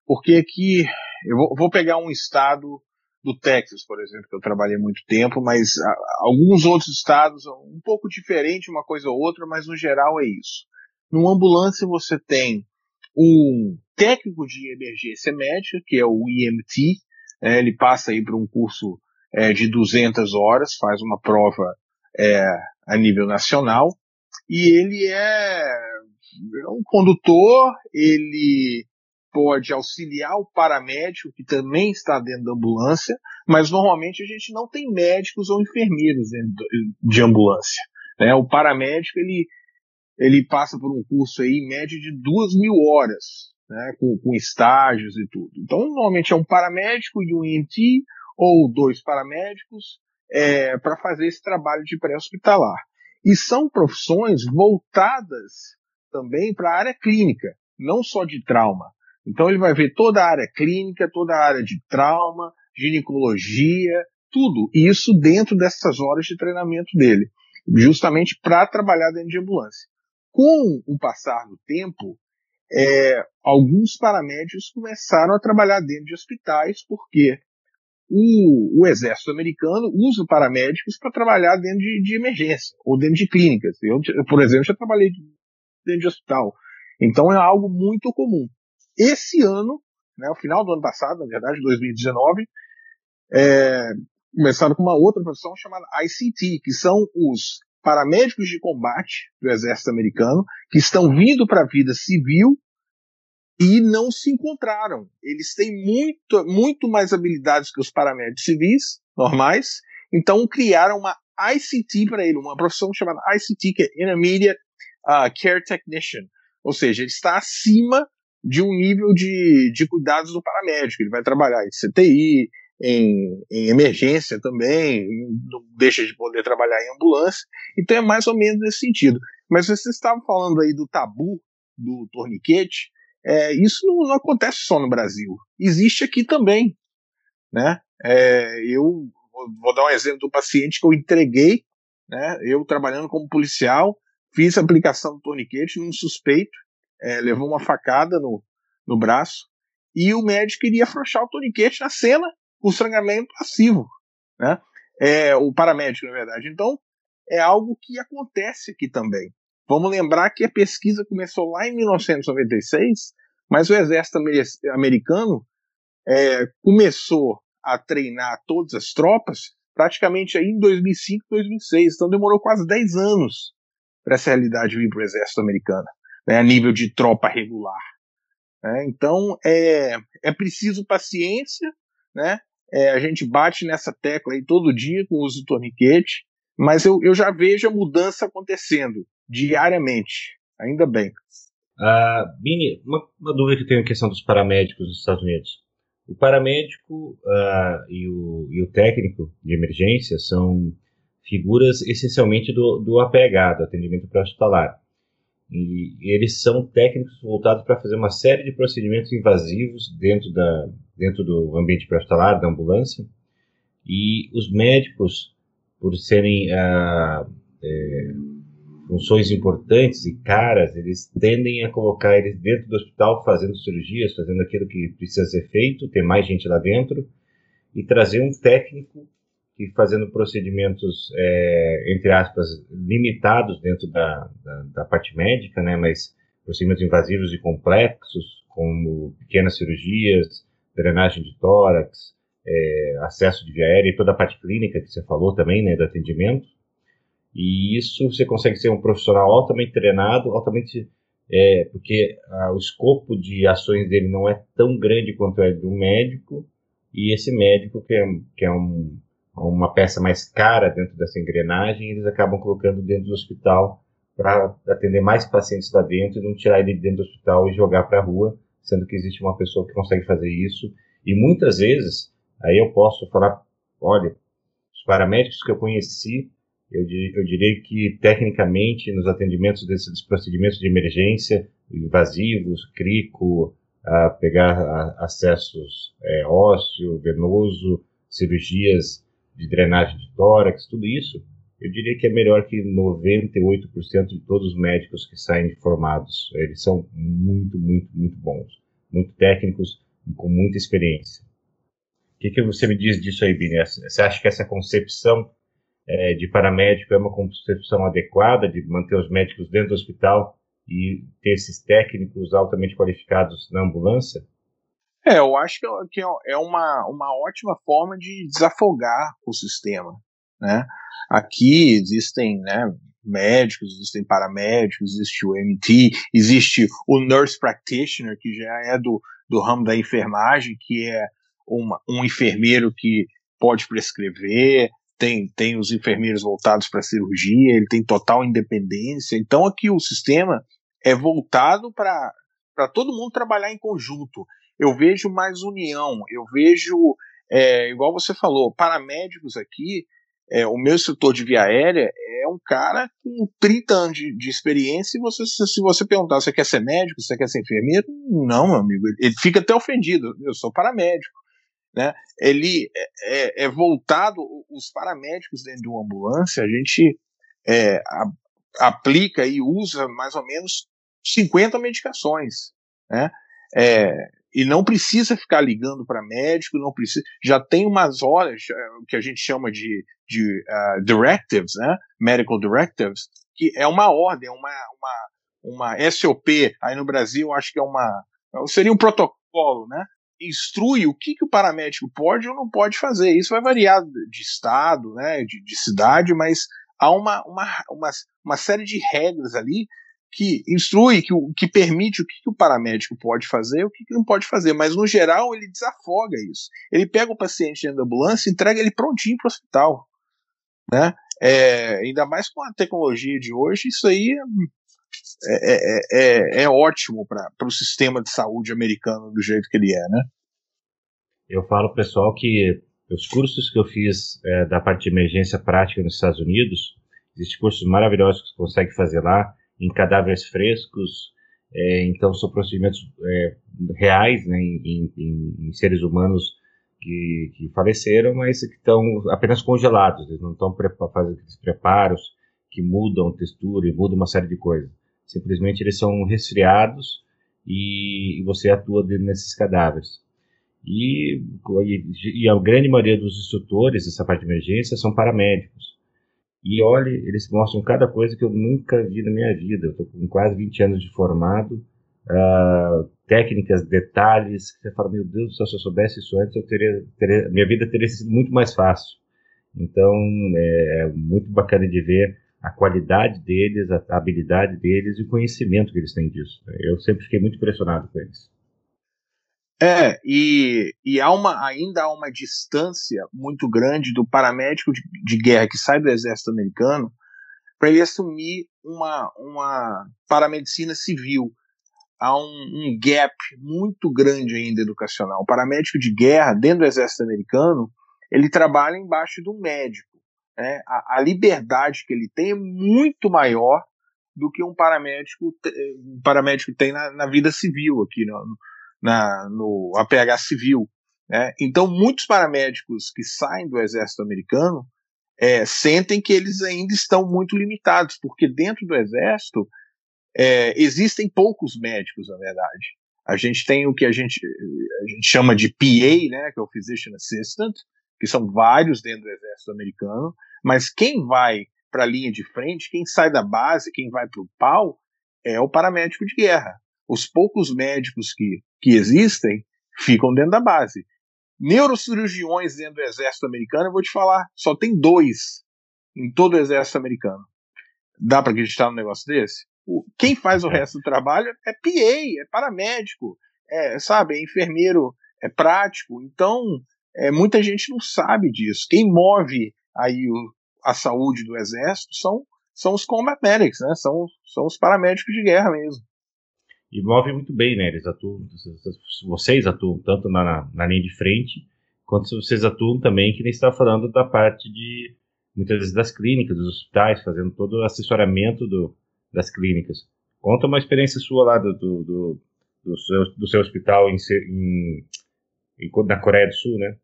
Porque aqui, eu vou, vou pegar um estado do Texas, por exemplo, que eu trabalhei muito tempo, mas a, alguns outros estados, um pouco diferente uma coisa ou outra, mas no geral é isso. Numa ambulância você tem um técnico de emergência médica, que é o EMT, é, ele passa aí por um curso é, de 200 horas, faz uma prova é, a nível nacional, e ele é um condutor, ele pode auxiliar o paramédico, que também está dentro da ambulância, mas normalmente a gente não tem médicos ou enfermeiros dentro de ambulância. Né? O paramédico, ele, ele passa por um curso aí, em média de duas mil horas, né? com, com estágios e tudo. Então, normalmente é um paramédico e um EMT, ou dois paramédicos, é, para fazer esse trabalho de pré-hospitalar. E são profissões voltadas também para a área clínica, não só de trauma. Então ele vai ver toda a área clínica, toda a área de trauma, ginecologia, tudo. Isso dentro dessas horas de treinamento dele, justamente para trabalhar dentro de ambulância. Com o passar do tempo, é, alguns paramédicos começaram a trabalhar dentro de hospitais, porque o, o exército americano usa paramédicos para trabalhar dentro de, de, emergência ou dentro de clínicas. Eu, por exemplo, já trabalhei dentro de hospital. Então é algo muito comum. Esse ano, né, o final do ano passado, na verdade, 2019, é, começaram com uma outra profissão chamada ICT, que são os paramédicos de combate do exército americano, que estão vindo para a vida civil e não se encontraram. Eles têm muito, muito mais habilidades que os paramédicos civis normais, então criaram uma ICT para ele, uma profissão chamada ICT, que é Intermediate uh, Care Technician, ou seja, ele está acima de um nível de, de cuidados do paramédico. Ele vai trabalhar em CTI, em, em, emergência também, não deixa de poder trabalhar em ambulância. Então é mais ou menos nesse sentido. Mas vocês estavam falando aí do tabu do torniquete. É, isso não, não, acontece só no Brasil. Existe aqui também. Né? É, eu vou, vou, dar um exemplo do paciente que eu entreguei, né? eu trabalhando como policial, fiz a aplicação do torniquete num suspeito, é, levou uma facada no, no braço, e o médico iria afrouxar o torniquete na cena com sangramento passivo. Né? É, o paramédico, na verdade. Então, é algo que acontece aqui também. Vamos lembrar que a pesquisa começou lá em 1996, mas o exército americano é, começou a treinar todas as tropas praticamente aí em 2005, 2006. Então demorou quase 10 anos para essa realidade vir para o exército americano, né, a nível de tropa regular. É, então é, é preciso paciência, né? É, a gente bate nessa tecla aí todo dia com o uso do torniquete, mas eu, eu já vejo a mudança acontecendo diariamente. Ainda bem. Uh, Bini, uma, uma, dúvida que eu tenho em questão dos paramédicos nos Estados Unidos. O paramédico uh, e, o, e, o, técnico de emergência são figuras essencialmente do, do APH, do atendimento pré-hospitalar. E eles são técnicos voltados para fazer uma série de procedimentos invasivos dentro, da, dentro do ambiente pré-hospitalar, da ambulância. E os médicos, por serem uh, é, funções importantes e caras, eles tendem a colocar eles dentro do hospital fazendo cirurgias, fazendo aquilo que precisa ser feito, ter mais gente lá dentro e trazer um técnico fazendo procedimentos, é, entre aspas, limitados dentro da, da, da, parte médica, né, mas procedimentos invasivos e complexos, como pequenas cirurgias, drenagem de tórax, é, acesso de via aérea e toda a parte clínica que você falou também, né, do atendimento e isso você consegue ser um profissional altamente treinado, altamente. É, porque o escopo de ações dele não é tão grande quanto é de um médico, e esse médico, que é, que é um, uma peça mais cara dentro dessa engrenagem, eles acabam colocando dentro do hospital para atender mais pacientes lá dentro e não tirar ele dentro do hospital e jogar para a rua, sendo que existe uma pessoa que consegue fazer isso. E muitas vezes, aí eu posso falar: olha, os paramédicos que eu conheci eu, eu diria que, tecnicamente, nos atendimentos desses procedimentos de emergência, invasivos, crico, a pegar a, acessos é, ósseo, venoso, cirurgias de drenagem de tórax, tudo isso, eu diria que é melhor que 98% de todos os médicos que saem formados. Eles são muito, muito, muito bons, muito técnicos, com muita experiência. O que, que você me diz disso aí, Bini? Você acha que essa concepção é, de paramédico é uma concepção adequada de manter os médicos dentro do hospital e ter esses técnicos altamente qualificados na ambulância? É, eu acho que é uma, uma ótima forma de desafogar o sistema. Né? Aqui existem né, médicos, existem paramédicos, existe o MT, existe o nurse practitioner, que já é do, do ramo da enfermagem, que é uma, um enfermeiro que pode prescrever, tem, tem os enfermeiros voltados para cirurgia, ele tem total independência. Então aqui o sistema é voltado para todo mundo trabalhar em conjunto. Eu vejo mais união, eu vejo, é, igual você falou, paramédicos aqui é, o meu instrutor de via aérea é um cara com 30 anos de, de experiência e você, se, se, você perguntar, você quer ser médico, você quer ser enfermeiro? Não, meu amigo, ele, ele fica até ofendido, eu sou paramédico. Né? Ele é, é, é voltado, os paramédicos dentro de uma ambulância, a gente é, a, aplica e usa mais ou menos 50 medicações. Né? É, e não precisa ficar ligando para médico, não precisa. Já tem umas horas o que a gente chama de, de uh, directives, né? Medical directives, que é uma ordem, uma, uma, uma SOP. Aí no Brasil, acho que é uma. Seria um protocolo, né? Instrui o que, que o paramédico pode ou não pode fazer. Isso vai variar de estado, né? De, de cidade, mas há uma, uma, uma, uma série de regras ali que instrui, que, que permite o que, que o paramédico pode fazer o que, que não pode fazer, mas no geral ele desafoga isso. Ele pega o paciente dentro da ambulância e entrega ele prontinho para o hospital. Né? É, ainda mais com a tecnologia de hoje, isso aí é, é, é, é ótimo para o sistema de saúde americano do jeito que ele é. Né? Eu falo pessoal que os cursos que eu fiz é, da parte de emergência prática nos Estados Unidos, existem cursos maravilhosos que você consegue fazer lá em cadáveres frescos, é, então são procedimentos é, reais né, em, em, em, seres humanos que, que, faleceram, mas que estão apenas congelados, eles não estão fazendo aqueles preparos que mudam textura e mudam uma série de coisas. Simplesmente eles são resfriados e, e você atua nesses cadáveres. E, e, e, a grande maioria dos instrutores dessa parte de emergência são paramédicos. E olhe, eles mostram cada coisa que eu nunca vi na minha vida. Eu estou com quase 20 anos de formado, uh, técnicas, detalhes. Você fala, meu Deus se eu soubesse isso antes, eu teria, teria, minha vida teria sido muito mais fácil. Então, é, é muito bacana de ver a qualidade deles, a habilidade deles e o conhecimento que eles têm disso. Eu sempre fiquei muito impressionado com eles. É, e, e há uma, ainda há uma distância muito grande do paramédico de, de guerra que sai do exército americano para ele assumir uma, uma paramedicina civil. Há um, um, gap muito grande ainda educacional. O paramédico de guerra, dentro do exército americano, ele trabalha embaixo do médico. Né? A, a liberdade que ele tem é muito maior do que um paramédico, um paramédico tem na, na vida civil aqui no, na, no APH civil. Né? Então, muitos paramédicos que saem do exército americano é, sentem que eles ainda estão muito limitados, porque dentro do exército é, existem poucos médicos, na verdade. A gente tem o que a gente, a gente chama de PA, né, que é o Physician Assistant, que são vários dentro do exército americano, mas quem vai para a linha de frente, quem sai da base, quem vai para o pau, é o paramédico de guerra. Os poucos médicos que que existem ficam dentro da base. Neurocirurgiões dentro do exército americano, eu vou te falar, só tem dois em todo o exército americano. Dá para acreditar num negócio desse? Quem faz o resto do trabalho é PA, é paramédico, é, sabe, é enfermeiro, é prático. Então, é, muita gente não sabe disso. Quem move aí o, a saúde do exército são, são os combat medics, né? São, são os paramédicos de guerra mesmo e move muito bem, né? Eles atuam, vocês atuam tanto na, na linha de frente, quanto vocês atuam também, que nem estava falando da parte de, muitas vezes, das clínicas, dos hospitais, fazendo todo o assessoramento do, das clínicas. Conta uma experiência sua lá do, do, do, do seu, do seu hospital em, em, na Coreia do Sul, né?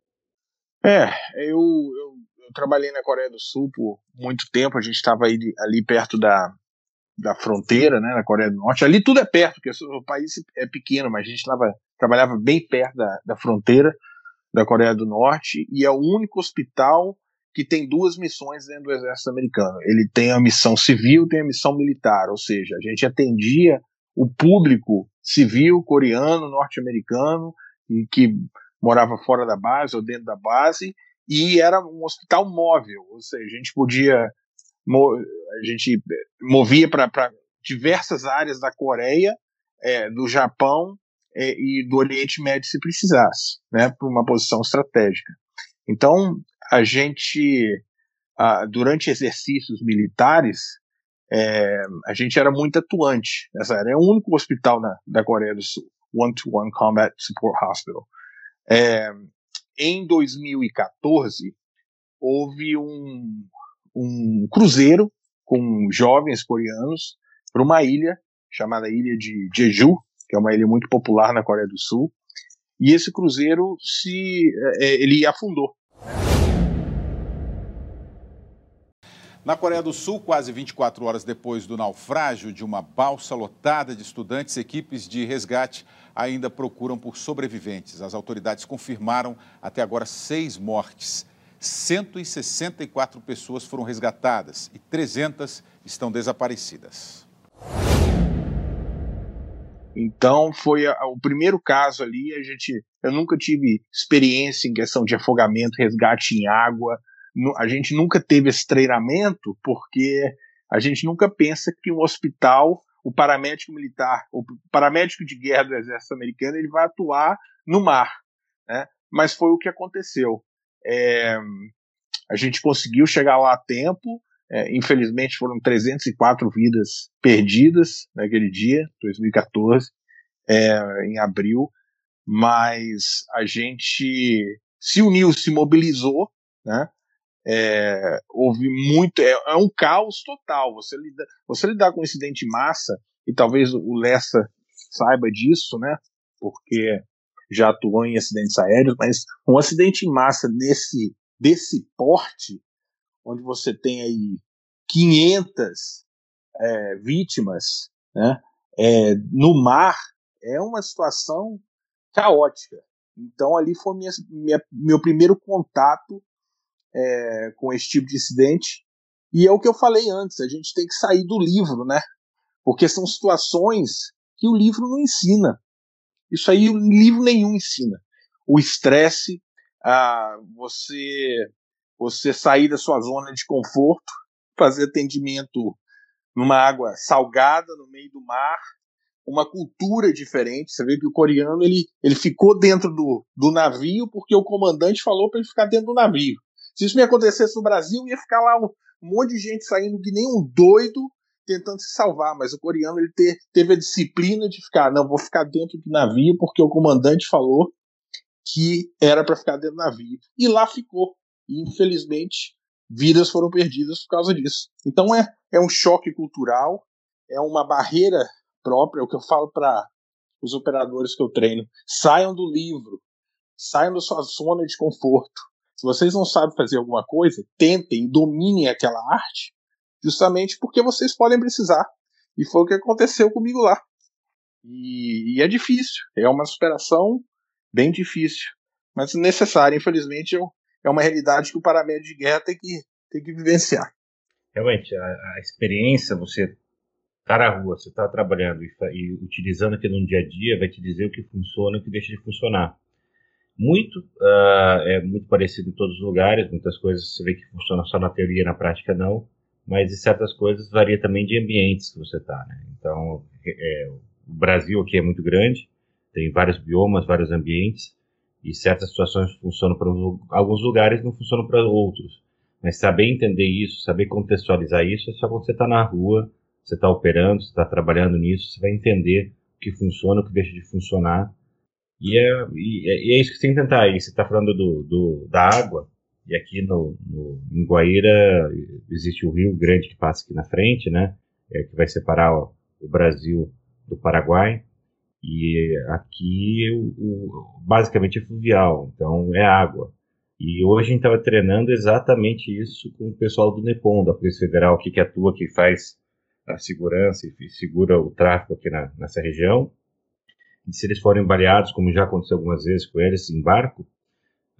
É, eu, eu, eu, trabalhei na Coreia do Sul por muito tempo, a gente estava ali perto da, da fronteira, né, na Coreia do Norte. Ali tudo é perto, porque o país é pequeno, mas a gente tava, trabalhava bem perto da, da fronteira da Coreia do Norte e é o único hospital que tem duas missões dentro do exército americano. Ele tem a missão civil, tem a missão militar, ou seja, a gente atendia o público civil coreano, norte-americano, que morava fora da base ou dentro da base, e era um hospital móvel, ou seja, a gente podia a gente movia para diversas áreas da Coreia, é, do Japão é, e do Oriente Médio se precisasse, né, para uma posição estratégica. Então, a gente, durante exercícios militares, é, a gente era muito atuante nessa área. É o único hospital na, da Coreia do Sul, One-to-One -one Combat Support Hospital. É, em 2014, houve um, um cruzeiro com jovens coreanos para uma ilha chamada Ilha de Jeju, que é uma ilha muito popular na Coreia do Sul. E esse cruzeiro se é, ele afundou. Na Coreia do Sul, quase 24 horas depois do naufrágio de uma balsa lotada de estudantes, equipes de resgate ainda procuram por sobreviventes. As autoridades confirmaram até agora seis mortes. 164 pessoas foram resgatadas e 300 estão desaparecidas. Então foi o primeiro caso ali. A gente, eu nunca tive experiência em questão de afogamento, resgate em água. A gente nunca teve esse treinamento porque a gente nunca pensa que um hospital, o paramédico militar, o paramédico de guerra do exército americano, ele vai atuar no mar, né? Mas foi o que aconteceu. É, a gente conseguiu chegar lá a tempo. É, infelizmente foram 304 vidas perdidas naquele dia, 2014, é, em abril, mas a gente se uniu, se mobilizou, né? É, houve muito, é, é, um caos total. Você lida, você lidar com um incidente de massa e talvez o Lessa saiba disso, né? Porque já atuou em acidentes aéreos, mas um acidente em massa nesse desse porte, onde você tem aí 500 é, vítimas né, é, no mar, é uma situação caótica. Então ali foi minha, minha, meu primeiro contato é, com esse tipo de incidente. E é o que eu falei antes, a gente tem que sair do livro, né? Porque são situações que o livro não ensina. Isso aí livro nenhum ensina. O estresse, a você você sair da sua zona de conforto, fazer atendimento numa água salgada no meio do mar, uma cultura diferente. Você vê que o coreano ele, ele ficou dentro do, do navio porque o comandante falou para ele ficar dentro do navio. Se isso me acontecesse no Brasil, ia ficar lá um, um monte de gente saindo que nem um doido tentando se salvar, mas o coreano ele ter, teve a disciplina de ficar, não, vou ficar dentro do navio porque o comandante falou que era para ficar dentro do navio. E lá ficou. E, infelizmente, vidas foram perdidas por causa disso. Então é, é um choque cultural, é uma barreira própria, é o que eu falo para os operadores que eu treino. Saiam do livro, saiam da sua zona de conforto. Se vocês não sabem fazer alguma coisa, tentem, dominem aquela arte, justamente porque vocês podem precisar. E foi o que aconteceu comigo lá. E, e é difícil, é uma superação bem difícil, mas necessário. Infelizmente, é uma realidade que o paramédico de guerra tem que, tem que vivenciar. Realmente, a, a experiência, você estar tá na rua, você está trabalhando e, e, utilizando aquilo no dia a dia, vai te dizer o que funciona e o que deixa de funcionar. Muito uh, é muito parecido em todos os lugares, muitas coisas você vê que funciona só na teoria, na prática não, mas em certas coisas varia também de ambientes que você está. Né? Então, é, o Brasil aqui é muito grande, tem vários biomas, vários ambientes, e certas situações funcionam para alguns lugares não funcionam para outros. Mas saber entender isso, saber contextualizar isso, é só quando você está na rua, você está operando, você está trabalhando nisso, você vai entender o que funciona, o que deixa de funcionar. E é, e é, e é isso que você tem que tentar. E você está falando do, do, da água, e aqui no, no, em Guaíra existe o rio grande que passa aqui na frente, né? É, que vai separar o, Brasil do Paraguai. E aqui o, o, basicamente é fluvial, então é água. E hoje a gente estava treinando exatamente isso com o pessoal do NEPOM, da Polícia Federal, que, que atua, que faz a segurança e segura o tráfico aqui na, nessa região. E se eles forem baleados, como já aconteceu algumas vezes com eles em barco,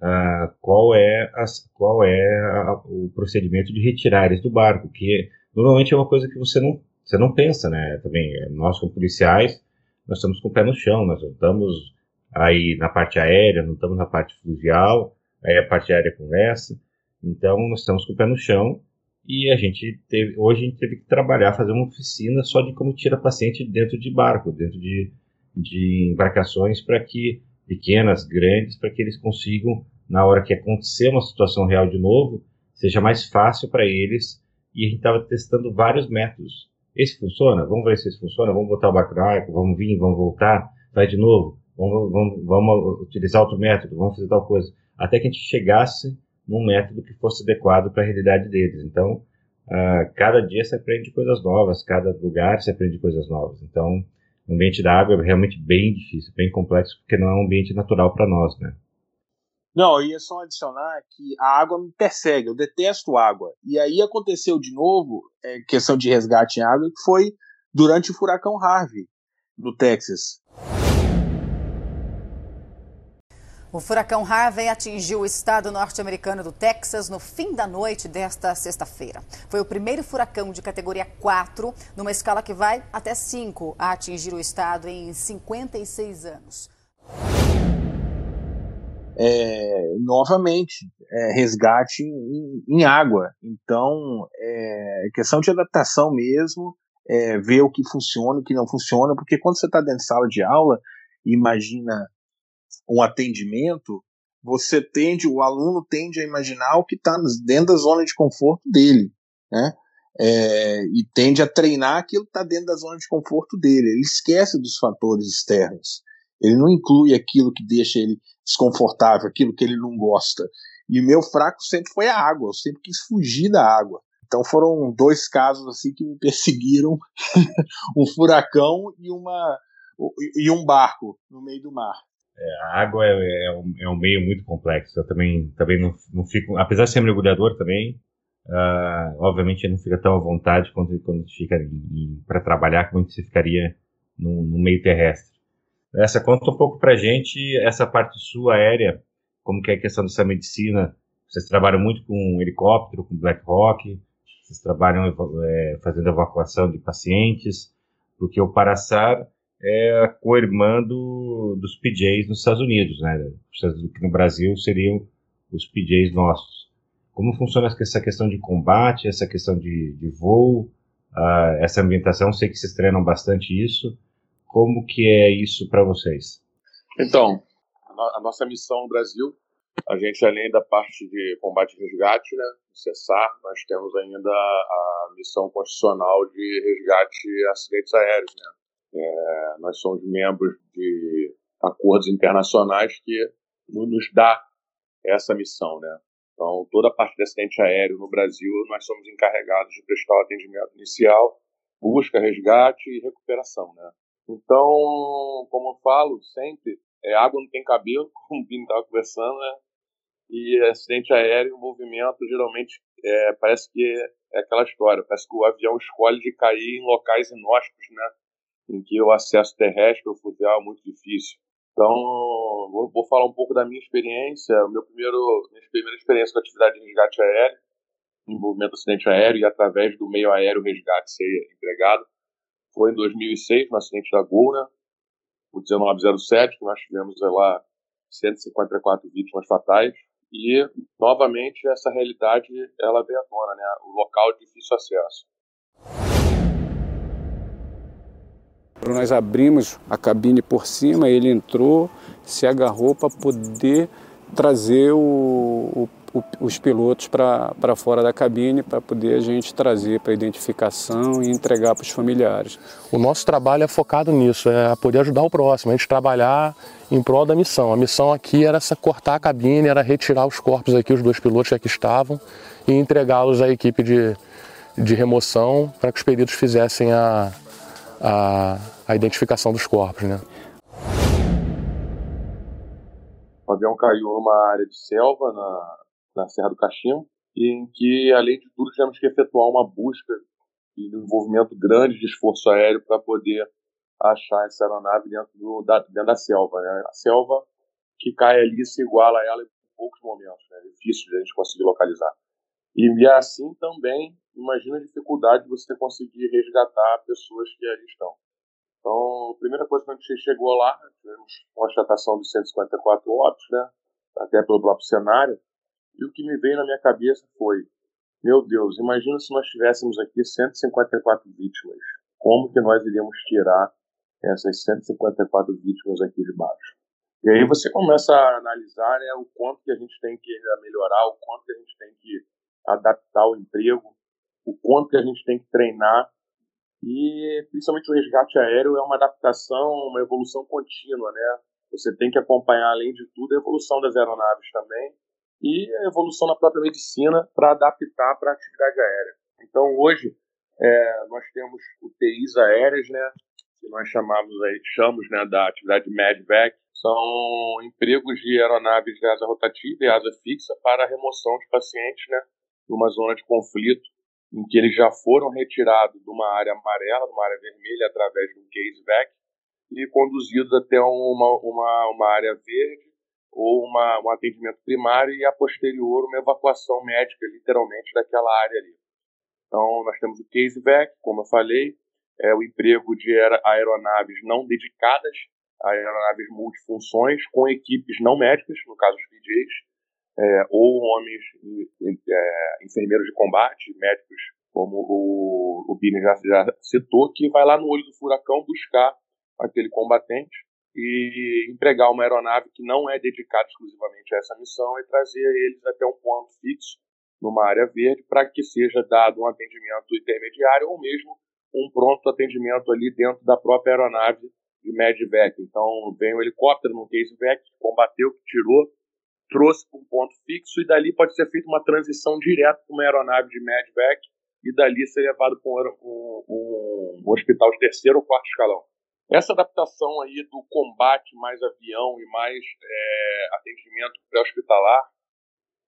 uh, qual é, a, qual é a, o procedimento de retirar eles do barco? Que normalmente é uma coisa que você não, você não pensa, né? Também nós como policiais nós estamos com o pé no chão, nós não estamos aí na parte aérea, não estamos na parte fluvial, aí a parte aérea conversa, então nós estamos com o pé no chão e a gente teve, hoje a gente teve que trabalhar, fazer uma oficina só de como tira paciente dentro de barco, dentro de, de embarcações para que pequenas, grandes, para que eles consigam na hora que acontecer uma situação real de novo, seja mais fácil para eles. E a gente estava testando vários métodos. Esse funciona? Vamos ver se esse funciona. Vamos botar o barco no arco, vamos vir, vamos voltar, vai de novo. Vamos, vamos, vamos utilizar outro método, vamos fazer tal coisa. Até que a gente chegasse num método que fosse adequado para a realidade deles. Então, uh, cada dia se aprende coisas novas, cada lugar se aprende coisas novas. Então, o ambiente da água é realmente bem difícil, bem complexo, porque não é um ambiente natural para nós, né? Não, eu ia só adicionar que a água me persegue, eu detesto água. E aí aconteceu de novo, é, questão de resgate em água, que foi durante o furacão Harvey, no Texas. O furacão Harvey atingiu o estado norte-americano do Texas no fim da noite desta sexta-feira. Foi o primeiro furacão de categoria 4, numa escala que vai até 5, a atingir o estado em 56 anos. É, novamente, é, resgate em, em, água. Então, é questão de adaptação mesmo, é, ver o que funciona, o que não funciona, porque quando você está dentro de sala de aula, imagina um atendimento, você tende, o aluno tende a imaginar o que está dentro da zona de conforto dele, né? É, e tende a treinar aquilo que está dentro da zona de conforto dele. Ele esquece dos fatores externos. Ele não inclui aquilo que deixa ele desconfortável, aquilo que ele não gosta. E meu fraco sempre foi a água. Eu sempre quis fugir da água. Então foram dois casos assim que me perseguiram, um furacão e uma e um barco no meio do mar. É, a água é, é, um, é, um, meio muito complexo. Eu também, também não, não fico, apesar de ser mergulhador também, uh, obviamente não fica tão à vontade quando, quando fica para trabalhar como você ficaria no, no, meio terrestre. Essa conta um pouco para gente essa parte sua aérea, como que é a questão dessa medicina. Vocês trabalham muito com helicóptero, com Black Hawk, vocês trabalham é, fazendo evacuação de pacientes, porque o Paraçar é a co-irmã do, dos PJs nos Estados Unidos, né? Que no Brasil seriam os PJs nossos. Como funciona essa questão de combate, essa questão de, de voo, uh, essa ambientação? Sei que vocês treinam bastante isso. Como que é isso para vocês? Então, a nossa missão no Brasil, a gente além da parte de combate e resgate, né, cessar, nós temos ainda a missão constitucional de resgate acidentes aéreos, né? É, nós somos membros de acordos internacionais que nos dá essa missão, né? Então, toda a parte de acidente aéreo no Brasil, nós somos encarregados de prestar o atendimento inicial, busca, resgate e recuperação, né? Então, como eu falo sempre, é, água não tem cabelo, como o Vini estava conversando, né? E acidente aéreo, envolvimento, geralmente, é, parece que é aquela história, parece que o avião escolhe de cair em locais inóspitos, né? Em que o acesso terrestre ou fluvial é muito difícil. Então, vou, vou, falar um pouco da minha experiência. Meu primeiro, minha primeira experiência com atividade de resgate aéreo, envolvimento do acidente aéreo e através do meio aéreo resgate ser empregado, foi em 2006, no acidente da né? o 1907, que nós tivemos lá 154 vítimas fatais. E, novamente, essa realidade ela veio à tona, né? o local de difícil acesso. Nós abrimos a cabine por cima, ele entrou, se agarrou para poder trazer o, o, os pilotos para fora da cabine para poder a gente trazer para identificação e entregar para os familiares. O nosso trabalho é focado nisso, é poder ajudar o próximo, a gente trabalhar em prol da missão. A missão aqui era essa cortar a cabine, era retirar os corpos aqui, os dois pilotos que aqui estavam, e entregá-los à equipe de, de remoção para que os peritos fizessem a, a, a identificação dos corpos. Né? O avião caiu numa área de selva na, na Serra do Cachimbo, em que, além de tudo, tivemos que efetuar uma busca e um envolvimento grande de esforço aéreo para poder achar essa aeronave dentro, do, da, dentro da selva. Né? A selva que cai ali se iguala a ela em poucos momentos, né? é difícil de a gente conseguir localizar. E assim também, imagina a dificuldade de você conseguir resgatar pessoas que ali estão. Então, a primeira coisa que a gente chegou lá, tivemos constatação de 154 óbitos, né? Até pelo próprio cenário. E o que me veio na minha cabeça foi: meu Deus, imagina se nós tivéssemos aqui 154 vítimas. Como que nós iríamos tirar essas 154 vítimas aqui de baixo? E aí você começa a analisar né, o quanto que a gente tem que melhorar, o quanto que a gente tem que adaptar o emprego, o quanto que a gente tem que treinar e principalmente o resgate aéreo é uma adaptação, uma evolução contínua, né? Você tem que acompanhar, além de tudo, a evolução das aeronaves também e a evolução na própria medicina para adaptar para a atividade aérea. Então, hoje, é, nós temos UTIs aéreas, né, que nós chamamos aí, chamamos né, da atividade MEDVAC, são empregos de aeronaves de asa rotativa e asa fixa para a remoção de pacientes né, de uma zona de conflito em que eles já foram retirados de uma área amarela, de uma área vermelha, através de um case e conduzidos até uma, uma, uma área verde ou uma, um atendimento primário e, a posterior, uma evacuação médica, literalmente, daquela área ali. Então, nós temos o case como eu falei, é o emprego de aeronaves não dedicadas, aeronaves multifunções, com equipes não médicas, no caso os PJs, é, ou homens é, enfermeiros de combate, médicos, como o, o Bini já, já citou, que vai lá no olho do furacão buscar aquele combatente e empregar uma aeronave que não é dedicada exclusivamente a essa missão e trazer eles até um ponto fixo numa área verde para que seja dado um atendimento intermediário ou mesmo um pronto atendimento ali dentro da própria aeronave de MEDVEC. Então, vem o helicóptero no case VEC, combateu, tirou, trouxe para um ponto fixo e dali pode ser feita uma transição direta para uma aeronave de MEDVEC e dali ser levado para um, um, um, hospital de terceiro ou quarto escalão. Essa adaptação aí do combate mais avião e mais é, atendimento pré-hospitalar,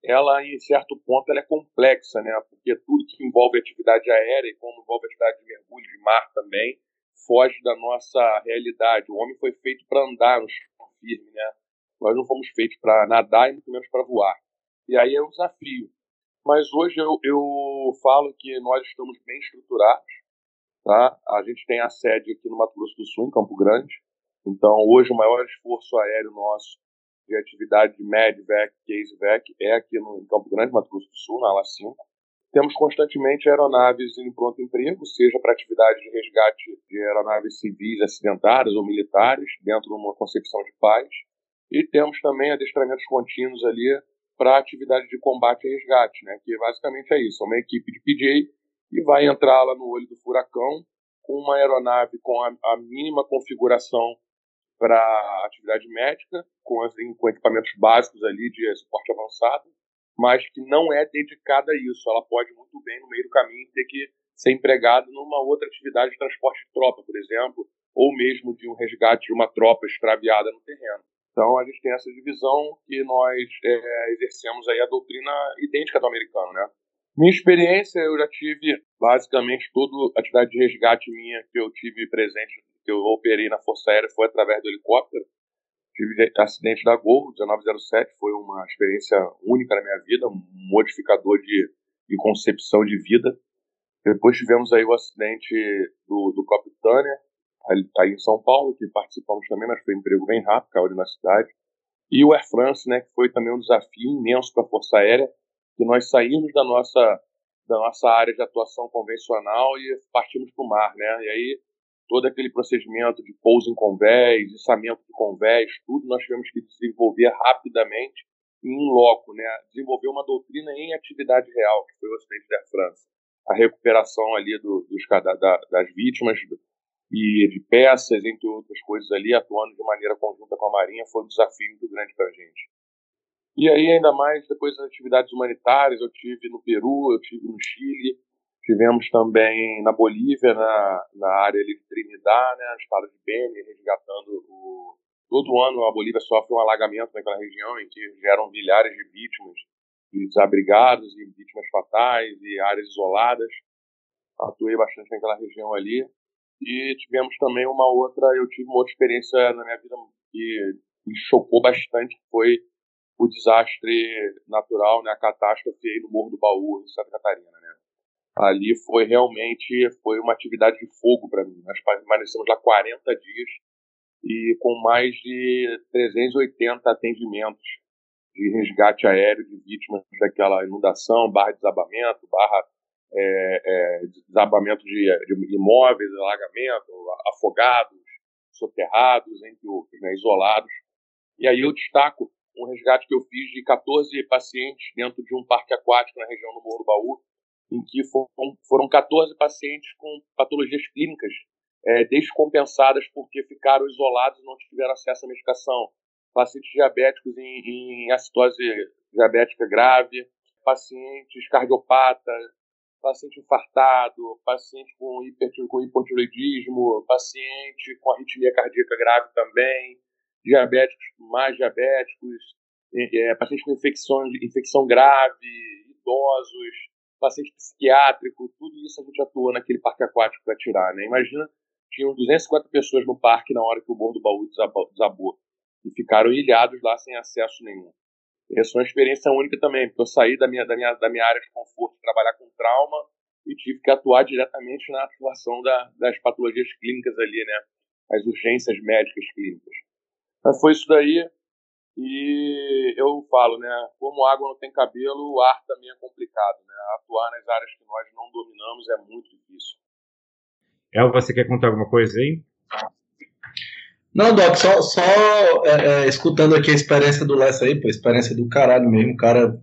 ela em certo ponto ela é complexa, né? Porque tudo que envolve atividade aérea e como envolve atividade de mergulho de mar também, foge da nossa realidade. O homem foi feito para andar no chão firme, né? Nós não fomos feitos para nadar e muito menos para voar. E aí é um desafio. Mas hoje eu, eu falo que nós estamos bem estruturados. Tá? A gente tem a sede aqui no Mato Grosso do Sul, em Campo Grande. Então, hoje, o maior esforço aéreo nosso de atividade de MEDVEC, CaseVEC, é aqui no, em Campo Grande, Mato Grosso do Sul, na ALA 5. Temos constantemente aeronaves em pronto emprego, seja para atividade de resgate de aeronaves civis acidentadas ou militares, dentro de uma concepção de paz. E temos também adestramentos contínuos ali para atividade de combate e resgate, né? que basicamente é isso, é uma equipe de PJ e vai entrar lá no olho do furacão com uma aeronave com a, a mínima configuração para atividade médica, com, assim, com equipamentos básicos ali de suporte avançado, mas que não é dedicada a isso. Ela pode muito bem, no meio do caminho, ter que ser empregada numa outra atividade de transporte de tropa, por exemplo, ou mesmo de um resgate de uma tropa extraviada no terreno. Então a gente tem essa divisão que nós é, exercemos aí a doutrina idêntica do americano, né? Minha experiência, eu já tive basicamente toda a atividade de resgate minha que eu tive presente, que eu operei na Força Aérea, foi através do helicóptero tive acidente da Gol 1907, foi uma experiência única na minha vida, um modificador de, de concepção de vida. Depois tivemos aí o acidente do, do Tânia, aí, aí em São Paulo, que participamos também, mas foi um emprego bem rápido, caiu na cidade. E o Air France, né, que foi também um desafio imenso para a Força Aérea, que nós saímos da nossa da nossa área de atuação convencional e partimos para o mar, né? E aí todo aquele procedimento de pouso em convés, içamento de convés, tudo nós tivemos que desenvolver rapidamente em loco, né? Desenvolver uma doutrina em atividade real, que foi o acidente da França. A recuperação ali do, dos, da, das vítimas e de peças, entre outras coisas ali, atuando de maneira conjunta com a Marinha, foi um desafio muito grande para a gente. E aí, ainda mais, depois das atividades humanitárias, eu tive no Peru, eu tive no Chile, Tivemos também na Bolívia, na, na área ali de Trinidad, né, no estado de Beni, resgatando o... Todo ano a Bolívia sofre um alagamento naquela região em que geram milhares de vítimas, de desabrigados e vítimas fatais e áreas isoladas. Atuei bastante naquela região ali. E tivemos também uma outra, eu tive uma outra experiência na minha vida que me chocou bastante, que foi o desastre natural, né, a catástrofe aí no Morro do Baú, em Santa Catarina, né? ali foi realmente foi uma atividade de fogo para mim. Nós permanecemos lá 40 dias e com mais de 380 atendimentos de resgate aéreo de vítimas daquela inundação, barra desabamento, barra é, é, desabamento de, de, imóveis, alagamento, afogados, soterrados, entre outros, né, isolados. E aí eu destaco um resgate que eu fiz de 14 pacientes dentro de um parque aquático na região do Morro do Baú, em que foram, foram 14 pacientes com patologias clínicas é, descompensadas porque ficaram isolados e não tiveram acesso à medicação. Pacientes diabéticos em, em acitose diabética grave, pacientes cardiopatas, paciente infartado, paciente com, hiper, com hipotiroidismo, paciente com arritmia cardíaca grave também, diabéticos mais diabéticos, é, com infecção, infecção grave, idosos, paciente psiquiátrico, tudo isso a gente atua naquele parque aquático para tirar. Né? Imagina, tinham 250 pessoas no parque na hora que o bordo do baú desabou e ficaram ilhados lá sem acesso nenhum. Essa é uma experiência única também, porque eu saí da minha, da minha, da minha área de conforto, trabalhar com trauma, e tive que atuar diretamente na atuação da, das patologias clínicas ali, né? As urgências médicas clínicas. Mas foi isso daí, e eu falo, né? Como água não tem cabelo, o ar também é complicado, né? Atuar nas áreas que nós não dominamos é muito difícil. El, você quer contar alguma coisa aí? Não, Doc, só, só é, é, escutando aqui a experiência do Lessa aí, pô, experiência do caralho mesmo, o cara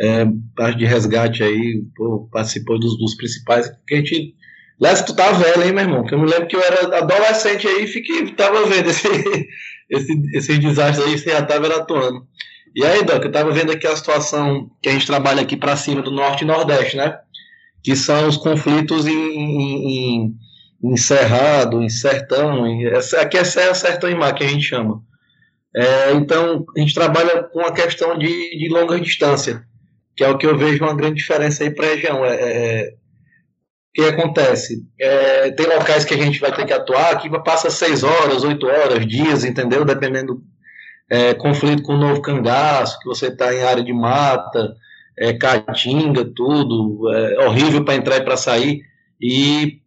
é, parte de resgate aí, pô, participou dos, dos principais, que a gente... Lessa, tu tá velho, hein, meu irmão? Que eu me lembro que eu era adolescente aí e fiquei, tava vendo esse, esse, esses desastres aí, você já tava atuando. E aí, Doc, eu tava vendo aqui a situação que a gente trabalha aqui para cima do Norte e Nordeste, né? Que são os conflitos em, em, em em Cerrado, em Sertão, em, aqui é Serra, Sertão e Mar, que a gente chama. É, então, a gente trabalha com a questão de, de longa distância, que é o que eu vejo uma grande diferença aí para a região. É, é, o que acontece? É, tem locais que a gente vai ter que atuar que passa seis horas, oito horas, dias, entendeu? Dependendo é, conflito com o novo cangaço, que você está em área de mata, é, caatinga, tudo, é horrível para entrar e para sair. E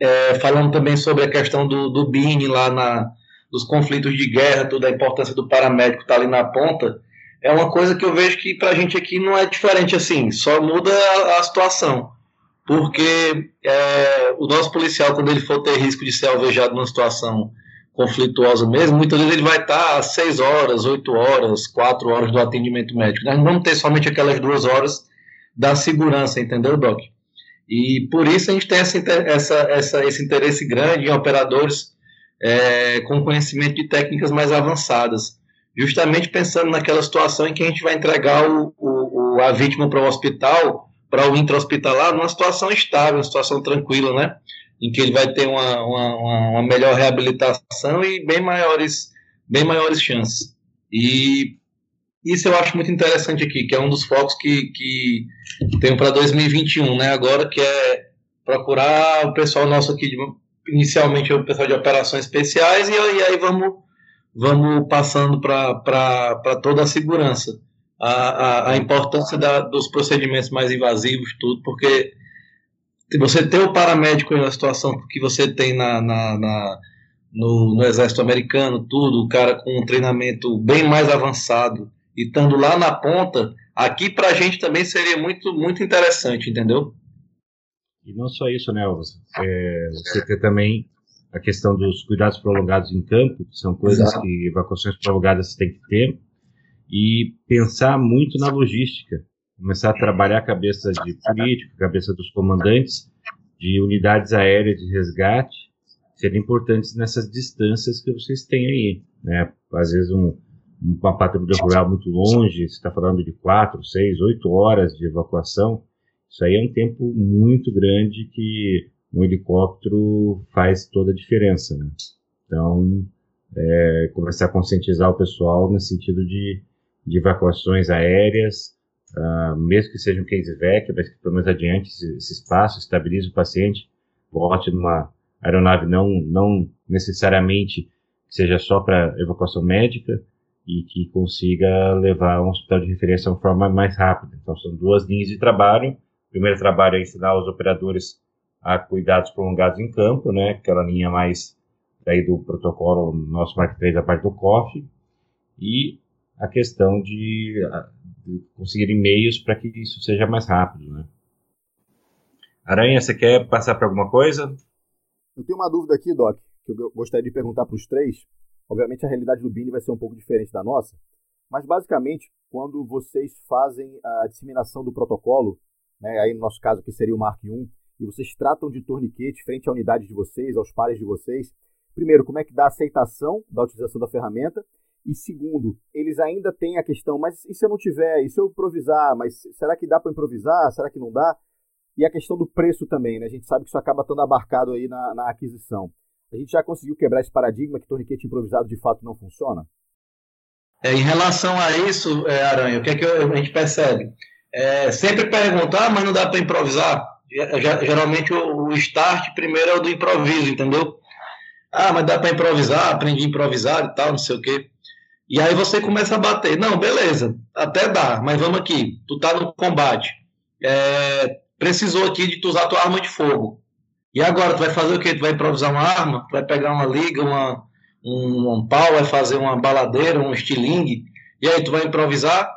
é, falando também sobre a questão do, do BINI lá na, dos conflitos de guerra, toda a importância do paramédico estar tá ali na ponta, é uma coisa que eu vejo que para a gente aqui não é diferente assim, só muda a, a situação. Porque é, o nosso policial, quando ele for ter risco de ser alvejado numa situação conflituosa mesmo, muitas vezes ele vai estar às 6 horas, 8 horas, 4 horas do atendimento médico. Nós não vamos ter somente aquelas duas horas da segurança, entendeu, Doc? E por isso a gente tem essa, essa, essa esse interesse grande em operadores é, com conhecimento de técnicas mais avançadas, justamente pensando naquela situação em que a gente vai entregar o, o, a vítima para o hospital, para o intra-hospitalar, numa situação estável, uma situação tranquila, né? Em que ele vai ter uma, uma, uma melhor reabilitação e bem maiores, bem maiores chances. E isso eu acho muito interessante aqui, que é um dos focos que, que tenho para 2021, né? Agora, que é procurar o pessoal nosso aqui, de, inicialmente o pessoal de operações especiais, e, e aí vamos, vamos passando para toda a segurança. A, a, a importância da, dos procedimentos mais invasivos, tudo, porque você ter o paramédico na situação que você tem na, na, na no, no, exército americano, tudo, o cara com um treinamento bem mais avançado, e estando lá na ponta, aqui para a gente também seria muito, muito interessante, entendeu? E não só isso, né, Elvis? É, você tem também a questão dos cuidados prolongados em campo, que são coisas Exato. que evacuações prolongadas você tem que ter, e pensar muito na logística, começar a trabalhar a cabeça de político, a cabeça dos comandantes de unidades aéreas de resgate, serem importantes nessas distâncias que vocês têm aí, né? Às vezes um, uma patrulha rural muito longe, você está falando de quatro, seis, oito horas de evacuação, isso aí é um tempo muito grande que um helicóptero faz toda a diferença. Né? Então, é, começar a conscientizar o pessoal no sentido de, de evacuações aéreas, uh, mesmo que seja um case VEC, mas que pelo menos adiante esse, esse espaço, estabilize o paciente, volte numa aeronave não, não necessariamente seja só para evacuação médica, e que consiga levar um hospital de referência de uma forma mais rápida. Então, são duas linhas de trabalho. O primeiro trabalho é ensinar os operadores a cuidados prolongados em campo, né? Aquela linha mais daí do protocolo nosso Mark 3, a parte do COF, e a questão de, de conseguir meios para que isso seja mais rápido, né? Aranha, você quer passar para alguma coisa? Eu tenho uma dúvida aqui, Doc, que eu gostaria de perguntar para os três. Obviamente a realidade do Bini vai ser um pouco diferente da nossa, mas basicamente quando vocês fazem a disseminação do protocolo, né, aí no nosso caso que seria o Mark 1, e vocês tratam de torniquete frente à unidade de vocês, aos pares de vocês, primeiro, como é que dá a aceitação da utilização da ferramenta, E segundo, eles ainda têm a questão, mas e se eu não tiver? E se eu improvisar? Mas será que dá para improvisar? Será que não dá? E a questão do preço também, né? A gente sabe que isso acaba estando abarcado aí na, na aquisição. A gente já conseguiu quebrar esse paradigma que torniquete improvisado de fato não funciona? É, em relação a isso, é, Aranha, o que, é que a gente percebe? É, sempre perguntar, mas não dá para improvisar. Geralmente o, o start primeiro é o do improviso, entendeu? Ah, mas dá para improvisar, aprendi a improvisar e tal, não sei o quê. E aí você começa a bater. Não, beleza, até dá, mas vamos aqui. Tu tá no combate. É, precisou aqui de tu usar tua arma de fogo. E agora, tu vai fazer o quê? Tu vai improvisar uma arma? Tu vai pegar uma liga, uma, um, um pau, vai fazer uma baladeira, um estilingue, e aí tu vai improvisar,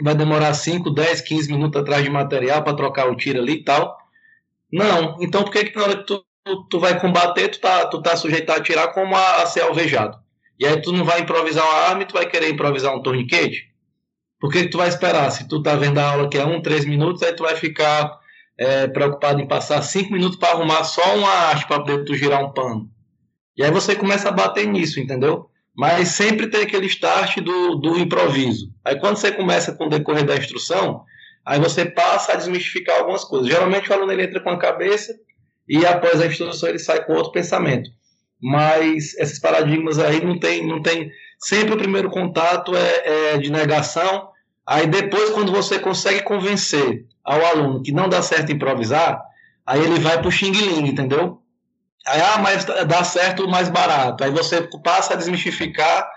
vai demorar 5, 10, 15 minutos atrás de material para trocar o tiro ali e tal. Não, então por que que na hora que tu, tu, vai combater, tu tá, tu tá sujeito a atirar como a, a ser alvejado? E aí tu não vai improvisar uma arma e tu vai querer improvisar um torniquete? Por que, que tu vai esperar? Se tu tá vendo a aula que é 1, um, 3 minutos, aí tu vai ficar é, preocupado em passar 5 minutos para arrumar só uma haste para poder tu girar um pano. E aí você começa a bater nisso, entendeu? Mas sempre tem aquele start do, do improviso. Aí quando você começa com o decorrer da instrução, aí você passa a desmistificar algumas coisas. Geralmente o aluno ele entra com a cabeça e após a instrução ele sai com outro pensamento. Mas esses paradigmas aí não tem, não tem. Sempre o primeiro contato é, é de negação. Aí depois, quando você consegue convencer ao aluno que não dá certo improvisar, aí ele vai para o Xing Ling, entendeu? Aí, ah, mas dá certo mais barato. Aí você passa a desmistificar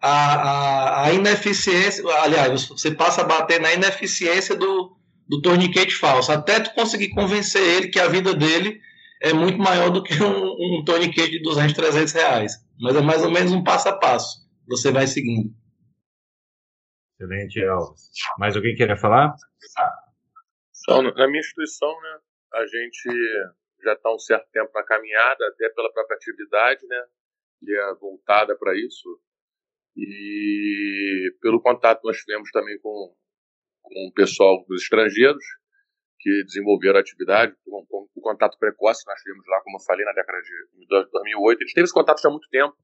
a, a, a, ineficiência, aliás, você passa a bater na ineficiência do, do torniquete falso, até tu conseguir convencer ele que a vida dele é muito maior do que um, um torniquete de 200, 300 reais. Mas é mais ou menos um passo a passo. Você vai seguindo. Excelente, Alves. Mais alguém queria falar? Então, na minha instituição, né, a gente já está um certo tempo na caminhada, até pela própria atividade, né? Que é voltada para isso. E pelo contato nós tivemos também com, com o pessoal dos estrangeiros que desenvolveram a atividade, com o contato precoce nós tivemos lá, como eu falei, na década de 2008. Eles teve esse contato já há muito tempo,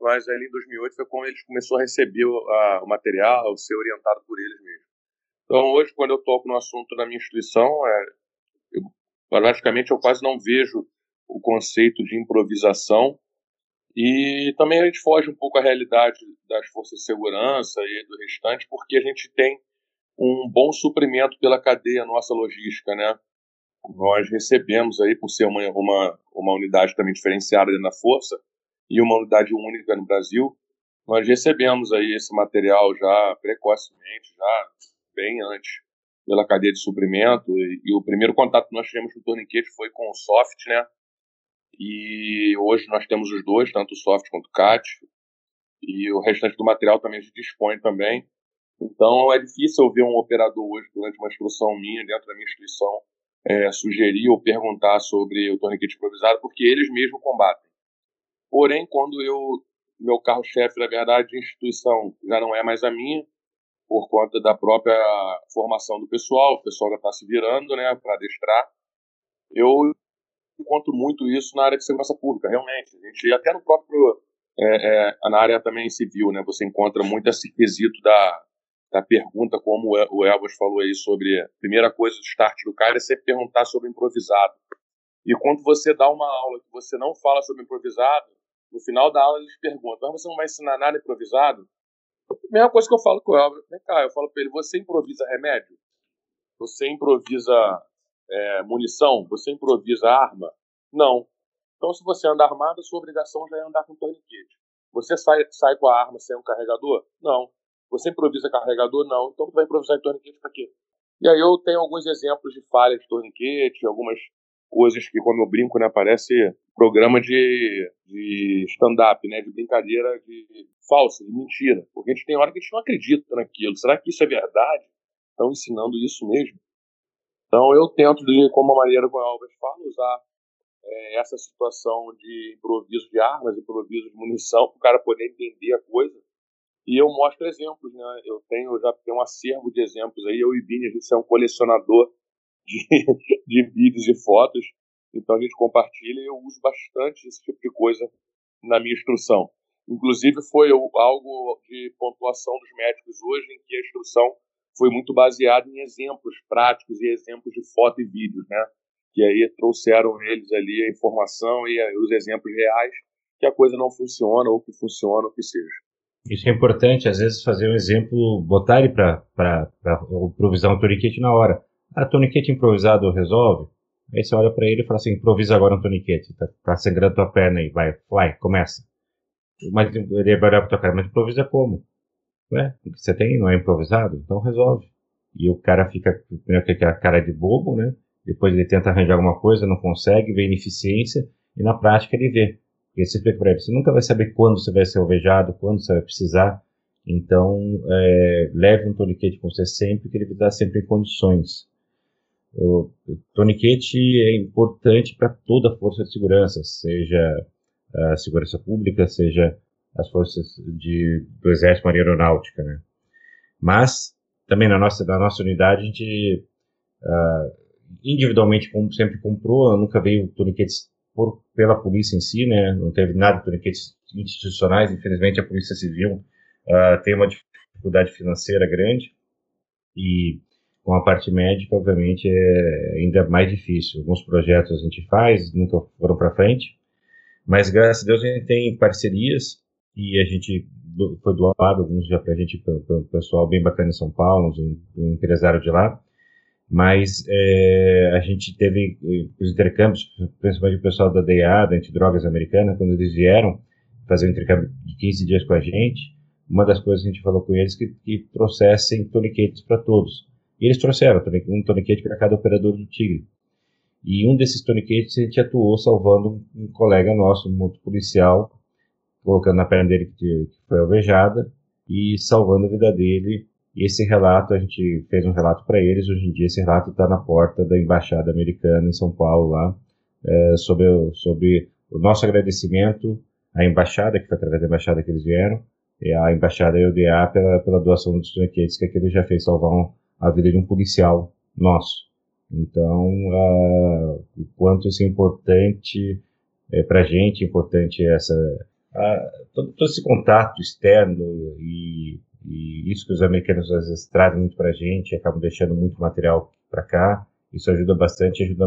mas ali em 2008 foi quando eles começaram a receber o, a, o material, ser orientado por eles mesmos. Então, hoje, quando eu toco no assunto na minha instituição, é, eu praticamente eu quase não vejo o conceito de improvisação e também a gente foge um pouco à realidade das forças de segurança e do restante, porque a gente tem um bom suprimento pela cadeia nossa logística, né? Nós recebemos aí, por ser uma, uma, uma unidade também diferenciada na força e uma unidade única no Brasil, nós recebemos aí esse material já precocemente, já bem antes pela cadeia de suprimento. E, e, o primeiro contato que nós tivemos com o torniquete foi com o soft, né? E hoje nós temos os dois, tanto o soft quanto o CAT. E o restante do material também a gente dispõe também. Então é difícil eu ver um operador hoje, durante uma instrução minha, dentro da minha instituição, é, sugerir ou perguntar sobre o torniquete improvisado, porque eles mesmos combatem. Porém, quando eu, meu carro-chefe, na verdade, de instituição já não é mais a minha, por conta da própria formação do pessoal, o pessoal já está se virando né, para adestrar. Eu encontro muito isso na área de segurança pública, realmente. A gente, até no próprio, é, é, na área também civil, né, você encontra muito esse quesito da, da pergunta, como o Elvas falou aí sobre a primeira coisa do start do cara é sempre perguntar sobre improvisado. E quando você dá uma aula que você não fala sobre improvisado, no final da aula eles perguntam, mas você não vai ensinar nada improvisado? Mesma coisa que eu falo com o Elber. Vem cá, eu falo pra ele: você improvisa remédio? Você improvisa é, munição? Você improvisa arma? Não. Então, se você anda armado, sua obrigação já é andar com torniquete. Você sai, sai com a arma sem um carregador? Não. Você improvisa carregador? Não. Então, você vai improvisar em torniquete para quê? E aí eu tenho alguns exemplos de falha de torniquete, algumas coisas que, como eu brinco, né, parece programa de, de stand-up, né, de brincadeira de falsa, de mentira. Porque a gente tem hora que a gente não acredita naquilo. Será que isso é verdade? Estão ensinando isso mesmo? Então eu tento, de, como a maneira como a Albert fala, usar é, essa situação de improviso de armas, improviso de munição, para o cara poder entender a coisa. E eu mostro exemplos, né? Eu tenho já tenho um acervo de exemplos aí. Eu e Bini, a gente é um colecionador de, de vídeos e fotos. Então a gente compartilha e eu uso bastante esse tipo de coisa na minha instrução. Inclusive, foi algo de pontuação dos médicos hoje, em que a instrução foi muito baseada em exemplos práticos e exemplos de foto e vídeo, né? Que aí trouxeram eles ali a informação e os exemplos reais que a coisa não funciona ou que funciona, ou que seja. Isso é importante, às vezes, fazer um exemplo, botar ele para improvisar um toniquete na hora. Ah, toniquete improvisado resolve? Aí você olha para ele e fala assim: improvisa agora um toniquete, tá, tá sangrando tua perna aí, vai, vai, começa. Mas ele vai olhar pra tua cara, mas improvisa como? Ué, o que você tem não é improvisado? Então resolve. E o cara fica primeiro com aquela cara de bobo, né? Depois ele tenta arranjar alguma coisa, não consegue, vê ineficiência, e na prática ele vê. E você explica para ele, você nunca vai saber quando você vai ser alvejado, quando você vai precisar. Então, é, leve um toniquete com você sempre, que ele vai dar sempre em condições. O, o toniquete é importante para toda a força de segurança, seja a segurança pública, seja as forças de, do Exército Marinha Aeronáutica, né? Mas também na nossa, na nossa unidade a gente uh, individualmente sempre comprou, nunca veio toniquetes por, pela polícia em si, né? Não teve nada de toniquetes institucionais, infelizmente a polícia civil uh, tem uma dificuldade financeira grande e com a parte médica, obviamente, é ainda mais difícil. Alguns projetos a gente faz, nunca foram para frente, mas graças a Deus a gente tem parcerias e a gente foi doado alguns já para a gente, para o pessoal bem bacana em São Paulo, um, um empresário de lá. Mas é, a gente teve eh, os intercâmbios, principalmente o pessoal da DEA, da Antidrogas Americana, quando eles vieram fazer um intercâmbio de 15 dias com a gente, uma das coisas que a gente falou com eles é que, que trouxessem toniquetes para todos. E eles trouxeram um toniquete para cada operador do Tigre. E um desses toniquetes a gente atuou salvando um, colega nosso, um outro policial, colocando na perna dele que, foi alvejada e salvando a vida dele. Esse relato, a gente fez um relato para eles. Hoje em dia, esse relato está na porta da Embaixada Americana em São Paulo, lá, é, sobre, sobre o nosso agradecimento à Embaixada, que foi através da Embaixada que eles vieram, e à Embaixada EUDA pela, pela doação dos trinquetes que aquele já fez salvar um, a vida de um policial nosso. Então, uh, o quanto isso é importante é, para a gente, importante essa todo, todo, esse contato externo e, e, isso que os americanos às vezes trazem muito para a gente, acabam deixando muito material para cá, isso ajuda bastante, ajuda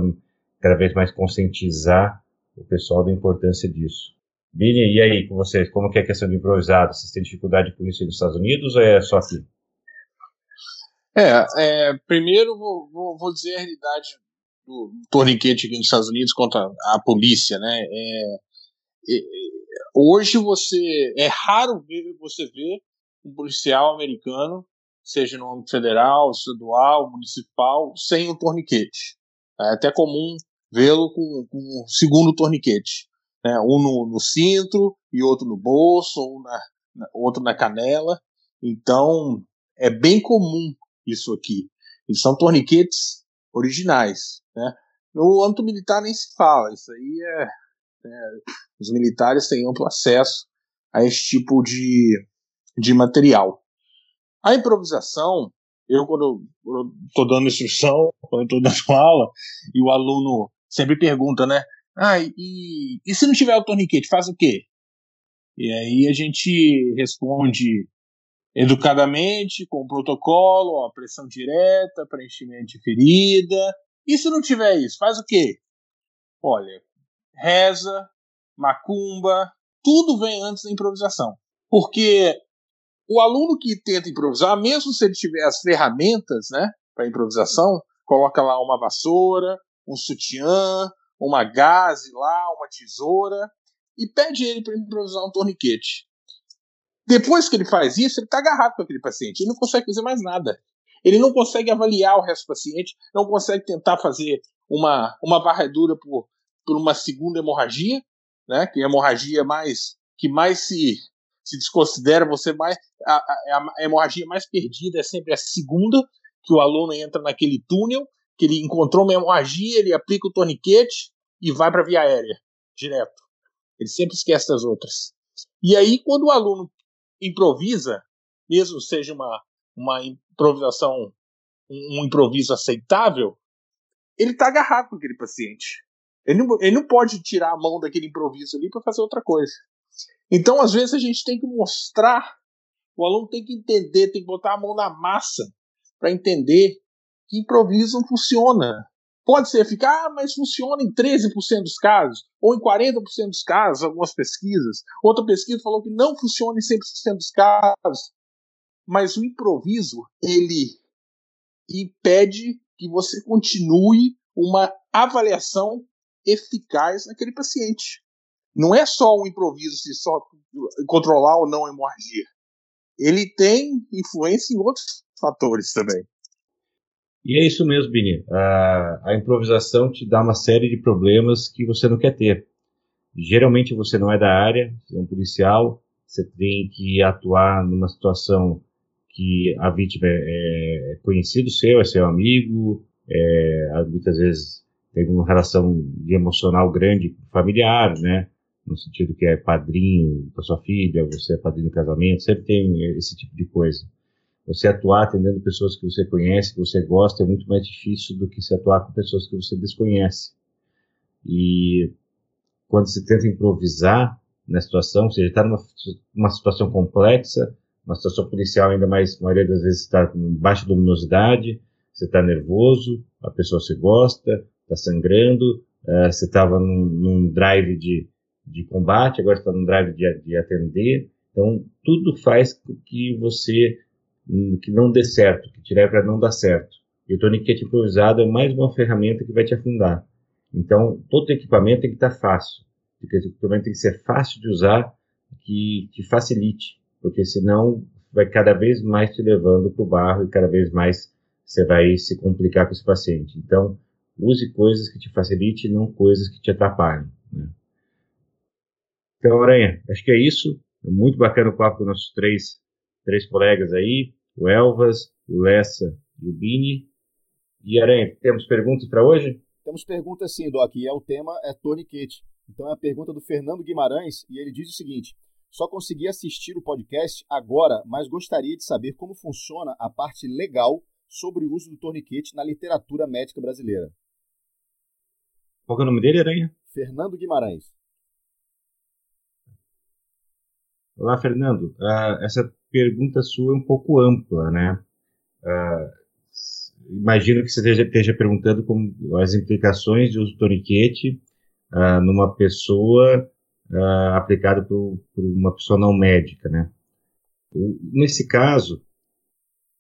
cada vez mais conscientizar o pessoal da importância disso. Bini, e aí com vocês, como que é a questão do improvisado? Vocês têm dificuldade com isso nos Estados Unidos ou é só aqui? É, é primeiro vou, vou, vou, dizer a realidade do torniquete aqui nos Estados Unidos contra a polícia, né? É, é, hoje você é raro ver você ver um policial americano, seja no âmbito federal, estadual, municipal, sem um torniquete. É até comum vê-lo com, com um segundo torniquete, né? um no, no cinto e outro no bolso, ou na, na, outro na canela. Então é bem comum isso aqui. E são torniquetes originais. Né? No âmbito militar nem se fala, isso aí é né? Os militares têm amplo acesso a esse tipo de, de material. A improvisação, eu quando estou dando instrução, quando estou dando aula, e o aluno sempre pergunta, né? Ah, e, e se não tiver o torniquete, faz o quê? E aí a gente responde educadamente, com protocolo, ó, pressão direta, preenchimento de ferida. E se não tiver isso, faz o quê? Olha, reza, macumba, tudo vem antes da improvisação. Porque o aluno que tenta improvisar, mesmo se ele tiver as ferramentas né, para improvisação, coloca lá uma vassoura, um sutiã, uma gaze lá, uma tesoura, e pede ele para improvisar um torniquete. Depois que ele faz isso, ele está agarrado com aquele paciente, ele não consegue fazer mais nada. Ele não consegue avaliar o resto do paciente, não consegue tentar fazer uma, uma varredura por por uma segunda hemorragia, né, que é a hemorragia mais que mais se, se desconsidera, você mais a, a, a hemorragia mais perdida é sempre a segunda, que o aluno entra naquele túnel, que ele encontrou uma hemorragia, ele aplica o torniquete e vai para a via aérea, direto. Ele sempre esquece das outras. E aí, quando o aluno improvisa, mesmo seja uma, uma improvisação, um, improviso aceitável, ele está agarrado com aquele paciente. Ele não, ele não pode tirar a mão daquele improviso ali para fazer outra coisa. Então, às vezes, a gente tem que mostrar, o aluno tem que entender, tem que botar a mão na massa para entender que improviso não funciona. Pode ser ficar, ah, mas funciona em 13% dos casos, ou em 40% dos casos, algumas pesquisas. Outra pesquisa falou que não funciona em 100% dos casos. Mas o improviso, ele impede que você continue uma avaliação eficaz naquele paciente. Não é só o improviso se só controlar ou não a hemorragia. Ele tem influência em outros fatores também. E é isso mesmo, Bini. A, a, improvisação te dá uma série de problemas que você não quer ter. Geralmente você não é da área, você é um policial, você tem que atuar numa situação que a vítima é, é conhecido seu, é seu amigo, é, muitas vezes tem uma relação emocional grande familiar, né? No sentido que é padrinho da sua filha, você é padrinho do casamento, sempre tem esse tipo de coisa. Você atuar atendendo pessoas que você conhece, que você gosta, é muito mais difícil do que se atuar com pessoas que você desconhece. E quando você tenta improvisar na situação, ou seja, está numa uma situação complexa, uma situação policial ainda mais, a maioria das vezes está com baixa luminosidade, você está nervoso, a pessoa se gosta, está sangrando, uh, você estava num, num, drive de, de combate, agora está num drive de, de atender, então tudo faz com que você que não dê certo, que leve para não dar certo. E o tourniquet improvisado é mais uma ferramenta que vai te afundar. Então, todo equipamento tem que estar fácil. O equipamento tem que ser fácil de usar, que te facilite, porque senão vai cada vez mais te levando para o barro e cada vez mais você vai se complicar com esse paciente. Então, use coisas que te facilitem, não coisas que te atrapalhem. Né? Então, Aranha, acho que é isso. Muito bacana o papo com nossos três três colegas aí, o Elvas, o Lessa e o Bini. E Aranha, temos perguntas para hoje? Temos perguntas sim, Doc, e é o tema é Kate. Então é a pergunta do Fernando Guimarães e ele diz o seguinte: só consegui assistir o podcast agora, mas gostaria de saber como funciona a parte legal sobre o uso do torniquete na literatura médica brasileira. Qual é o nome dele, Aranha? Fernando Guimarães. Olá, Fernando. Uh, essa pergunta sua é um pouco ampla, né? Uh, imagino que você esteja, esteja, perguntando como as implicações de uso do torniquete uh, numa pessoa uh, aplicado por, por, uma pessoa não médica, né? Nesse caso,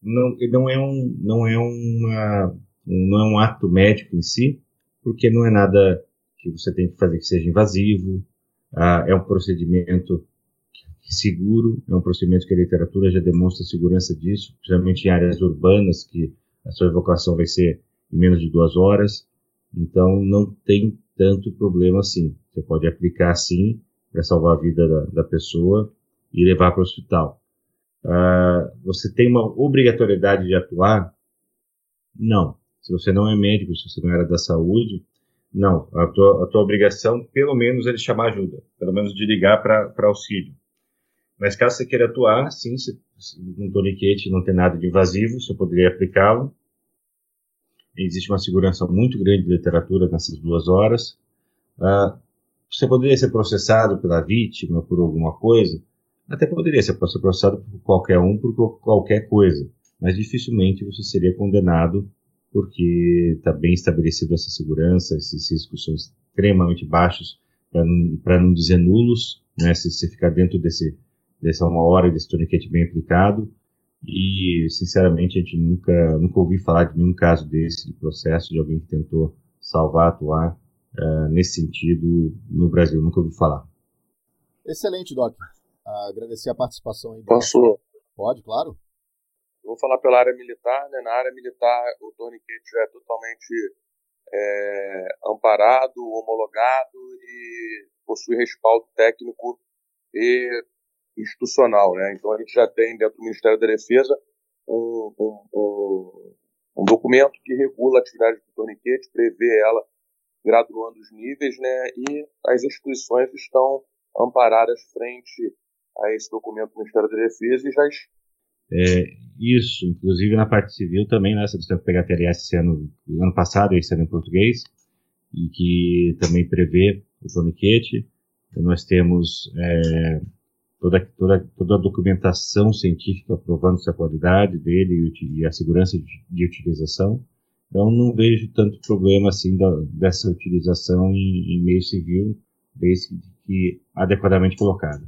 não, não é um não é uma não é um ato médico em si, porque não é nada que você tem que fazer que seja invasivo, é um procedimento seguro, é um procedimento que a literatura já demonstra segurança disso, principalmente em áreas urbanas, que a sua evacuação vai ser em menos de duas horas, então não tem tanto problema assim. Você pode aplicar sim para salvar a vida da, da, pessoa e levar para o hospital. Uh, você tem uma obrigatoriedade de atuar? Não. Se você não é médico, se você não era da saúde, não. A tua, a tua obrigação, pelo menos, é de chamar ajuda, pelo menos de ligar para auxílio. Mas caso você queira atuar, sim, se, um toniquete não tem nada de invasivo, você poderia aplicá-lo. Existe uma segurança muito grande de literatura nessas duas horas. Uh, você poderia ser processado pela vítima por alguma coisa? Até poderia ser processado por qualquer um por qualquer coisa, mas dificilmente você seria condenado porque está bem estabelecido essa segurança, esses riscos são extremamente baixos, para não dizer nulos, né, se você ficar dentro desse dessa uma hora desse torniquete bem aplicado. E, sinceramente, a gente nunca, nunca ouvi falar de nenhum caso desse, de processo de alguém que tentou salvar, atuar uh, nesse sentido no Brasil. Nunca ouvi falar. Excelente, Doc. Agradecer a participação aí. Posso? Pode, claro. vou falar pela área militar. Né? Na área militar, o torniquete já é totalmente é, amparado, homologado e possui respaldo técnico e institucional. Né? Então, a gente já tem dentro do Ministério da Defesa um, um, um, um documento que regula a atividade do torniquete, prevê ela graduando os níveis, né? e as instituições estão amparadas frente a esse documento do Ministério da Defesa e já é, isso, inclusive na parte civil também, né, você pegar a TLS esse ano, ano passado, esse ano em português, e que também prevê o torniquete, Então, nós temos é, toda, toda, toda a documentação científica provando a qualidade dele e, a segurança de, de, utilização. Então, não vejo tanto problema assim da, dessa utilização em, em meio civil, desde que adequadamente colocada.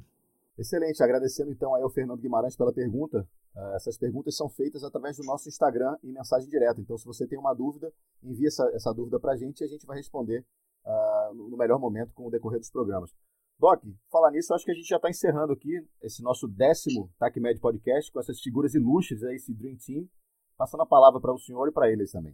Excelente, agradecendo então aí ao Fernando Guimarães pela pergunta. Uh, essas perguntas são feitas através do nosso Instagram em mensagem direta. Então, se você tem uma dúvida, envie essa, essa dúvida para a gente e a gente vai responder uh, no melhor momento com o decorrer dos programas. Doc, falar nisso, acho que a gente já está encerrando aqui esse nosso décimo TACMED Podcast com essas figuras ilustres, aí, esse Dream Team. Passando a palavra para o senhor e para eles também.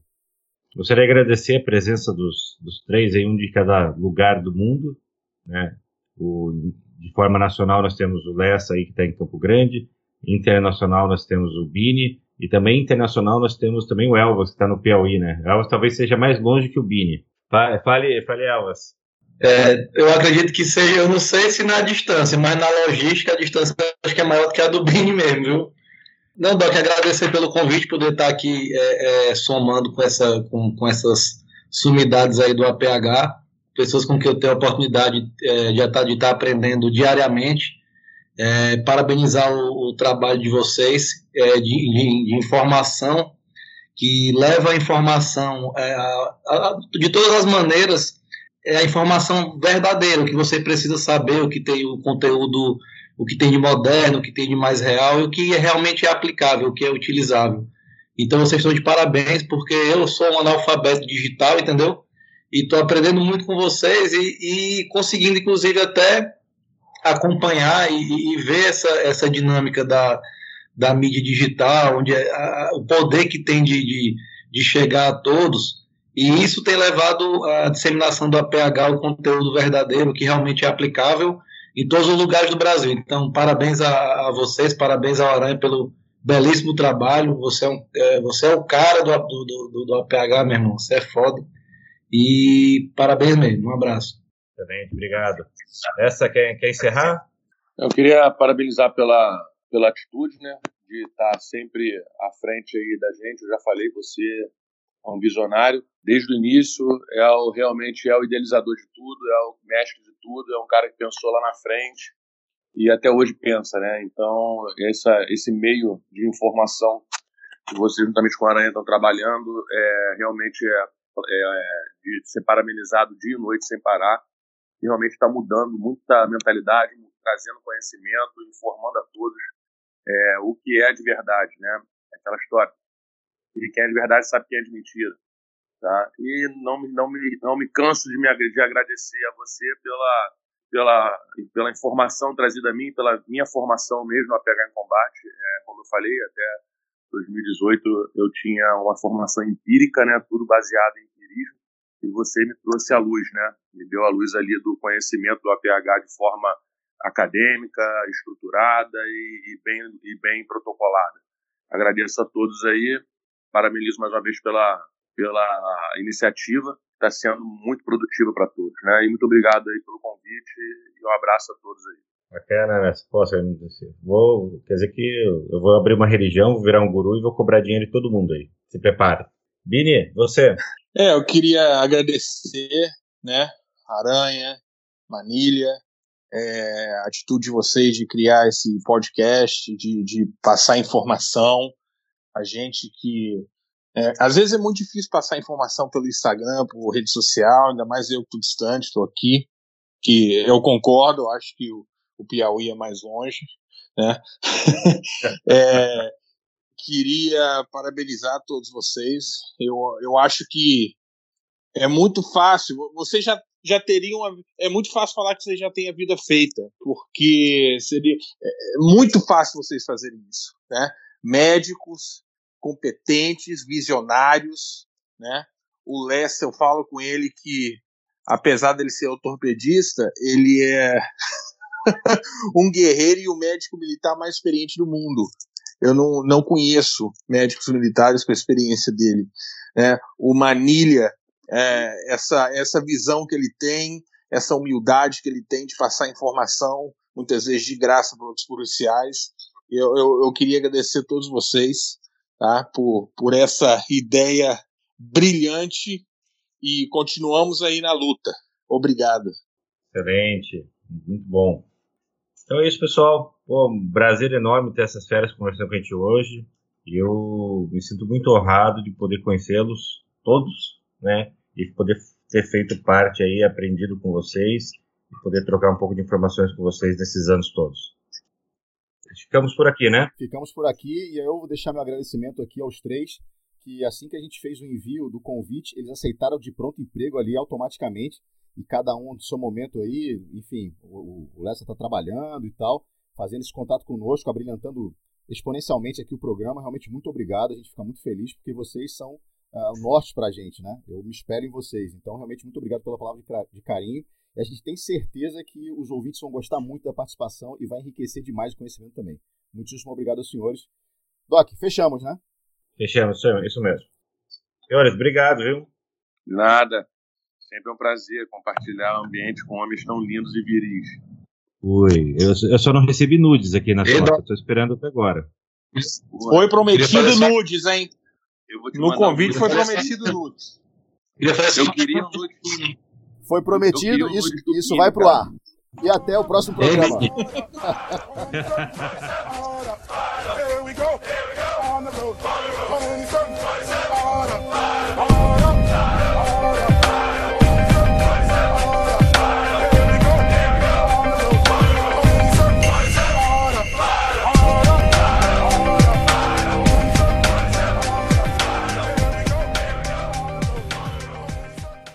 Gostaria de agradecer a presença dos, dos três, em um de cada lugar do mundo. Né? O, de forma nacional, nós temos o Lessa, aí, que está em Campo Grande. Internacional, nós temos o Bini. E também internacional, nós temos também o Elvas, que está no Piauí. Né? Elvas talvez seja mais longe que o Bini. Fale, fale Elvas. É, eu acredito que seja, eu não sei se na distância, mas na logística a distância acho que é maior do que a do Bini mesmo, viu? Não, Doc, agradecer pelo convite, poder estar aqui é, é, somando com, essa, com, com essas sumidades aí do APH, pessoas com quem eu tenho a oportunidade é, de, estar, de estar aprendendo diariamente. É, parabenizar o, o, trabalho de vocês é, de, de, de, informação, que leva a informação é, a, a, de todas as maneiras é a informação verdadeira, o que você precisa saber, o que tem o conteúdo, o que tem de moderno, o que tem de mais real e o que é realmente é aplicável, o que é utilizável. Então vocês estão de parabéns, porque eu sou um analfabeto digital, entendeu? E estou aprendendo muito com vocês e, e, conseguindo, inclusive, até acompanhar e, e, ver essa, essa dinâmica da, da mídia digital, onde é a, o poder que tem de, de, de chegar a todos e isso tem levado à disseminação do APH, o conteúdo verdadeiro, que realmente é aplicável em todos os lugares do Brasil. Então, parabéns a, a vocês, parabéns ao Aranha pelo belíssimo trabalho. Você é, um, é, você é o cara do, do, do, do, APH, meu irmão. Você é foda. E parabéns mesmo. Um abraço. Excelente, obrigado. Essa quer, quer encerrar? Eu queria parabenizar pela, pela atitude, né? De estar sempre à frente aí da gente. Eu já falei, você é um visionário desde o início, é o, realmente é o idealizador de tudo, é o mestre de tudo, é um cara que pensou lá na frente e até hoje pensa, né? Então, essa, esse meio de informação que vocês, juntamente com a Aranha, estão trabalhando, é, realmente é, é, de ser parabenizado dia e noite sem parar, e realmente está mudando muita mentalidade, trazendo conhecimento, informando a todos é, o que é de verdade, né? Aquela história. E quem é de verdade sabe quem é de mentira. Tá? E não, não, me, não me canso de, me, de agradecer a você pela, pela, pela informação trazida a mim, pela minha formação mesmo a pegar em combate. É, como eu falei, até 2018 eu tinha uma formação empírica, né, tudo baseado em empirismo, e você me trouxe a luz, né, me deu a luz ali do conhecimento do APH de forma acadêmica, estruturada e, e bem, e bem protocolada. Agradeço a todos aí, parabenizo mais uma vez pela, pela iniciativa, está sendo muito produtiva para todos. Né? E muito obrigado aí pelo convite e um abraço a todos aí. Bacana, né? Poxa, vou, quer dizer que eu vou abrir uma religião, vou virar um guru e vou cobrar dinheiro de todo mundo aí. Se prepare. Bini, você. É, eu queria agradecer, né, Aranha, Manilha, é, a atitude de vocês de criar esse podcast, de, de passar informação. A gente que é, às vezes é muito difícil passar informação pelo Instagram, por rede social, ainda mais eu que estou distante, estou aqui, que eu concordo, eu acho que o, o Piauí é mais longe, né? é, queria parabenizar todos vocês. Eu, eu acho que é muito fácil. Vocês já, já teriam. É muito fácil falar que vocês já têm a vida feita, porque seria é, é muito fácil vocês fazerem isso. Né? Médicos, competentes, visionários, né? O Lessa, eu falo com ele que, apesar dele ser ortopedista, ele é um guerreiro e o médico militar mais experiente do mundo. Eu não, não conheço médicos militares com a experiência dele. Né? O Manilha, é, essa, essa visão que ele tem, essa humildade que ele tem de passar informação, muitas vezes de graça para outros policiais. Eu, eu, eu queria agradecer a todos vocês tá? por, por essa ideia brilhante e continuamos aí na luta. Obrigado. Excelente. Muito bom. Então é isso, pessoal. Pô, um prazer enorme ter essas férias conversando com a gente hoje. Eu me sinto muito honrado de poder conhecê-los todos, né? E poder ter feito parte aí, aprendido com vocês e poder trocar um pouco de informações com vocês nesses anos todos. Ficamos por aqui, né? Ficamos por aqui e eu vou deixar meu agradecimento aqui aos três, que assim que a gente fez o envio do convite, eles aceitaram de pronto emprego ali automaticamente e cada um do seu momento aí, enfim, o, o Lessa está trabalhando e tal, fazendo esse contato conosco, abrilhantando exponencialmente aqui o programa. Realmente muito obrigado, a gente fica muito feliz porque vocês são uh, o norte para a gente, né? Eu me espero em vocês. Então, realmente muito obrigado pela palavra de, de carinho e a gente tem certeza que os ouvintes vão gostar muito da participação e vai enriquecer demais o conhecimento também. Muitíssimo obrigado aos senhores. Doc, fechamos, né? Fechamos, isso mesmo. Senhores, obrigado, viu? Nada. Sempre é um prazer compartilhar o ambiente com homens tão lindos e viris. Ui, eu, eu só não recebi nudes aqui na foto, estou esperando até agora. Foi prometido nudes, hein? no convite foi prometido nudes. Eu queria nudes. Foi prometido, isso, isso vai pro ar. E até o próximo programa.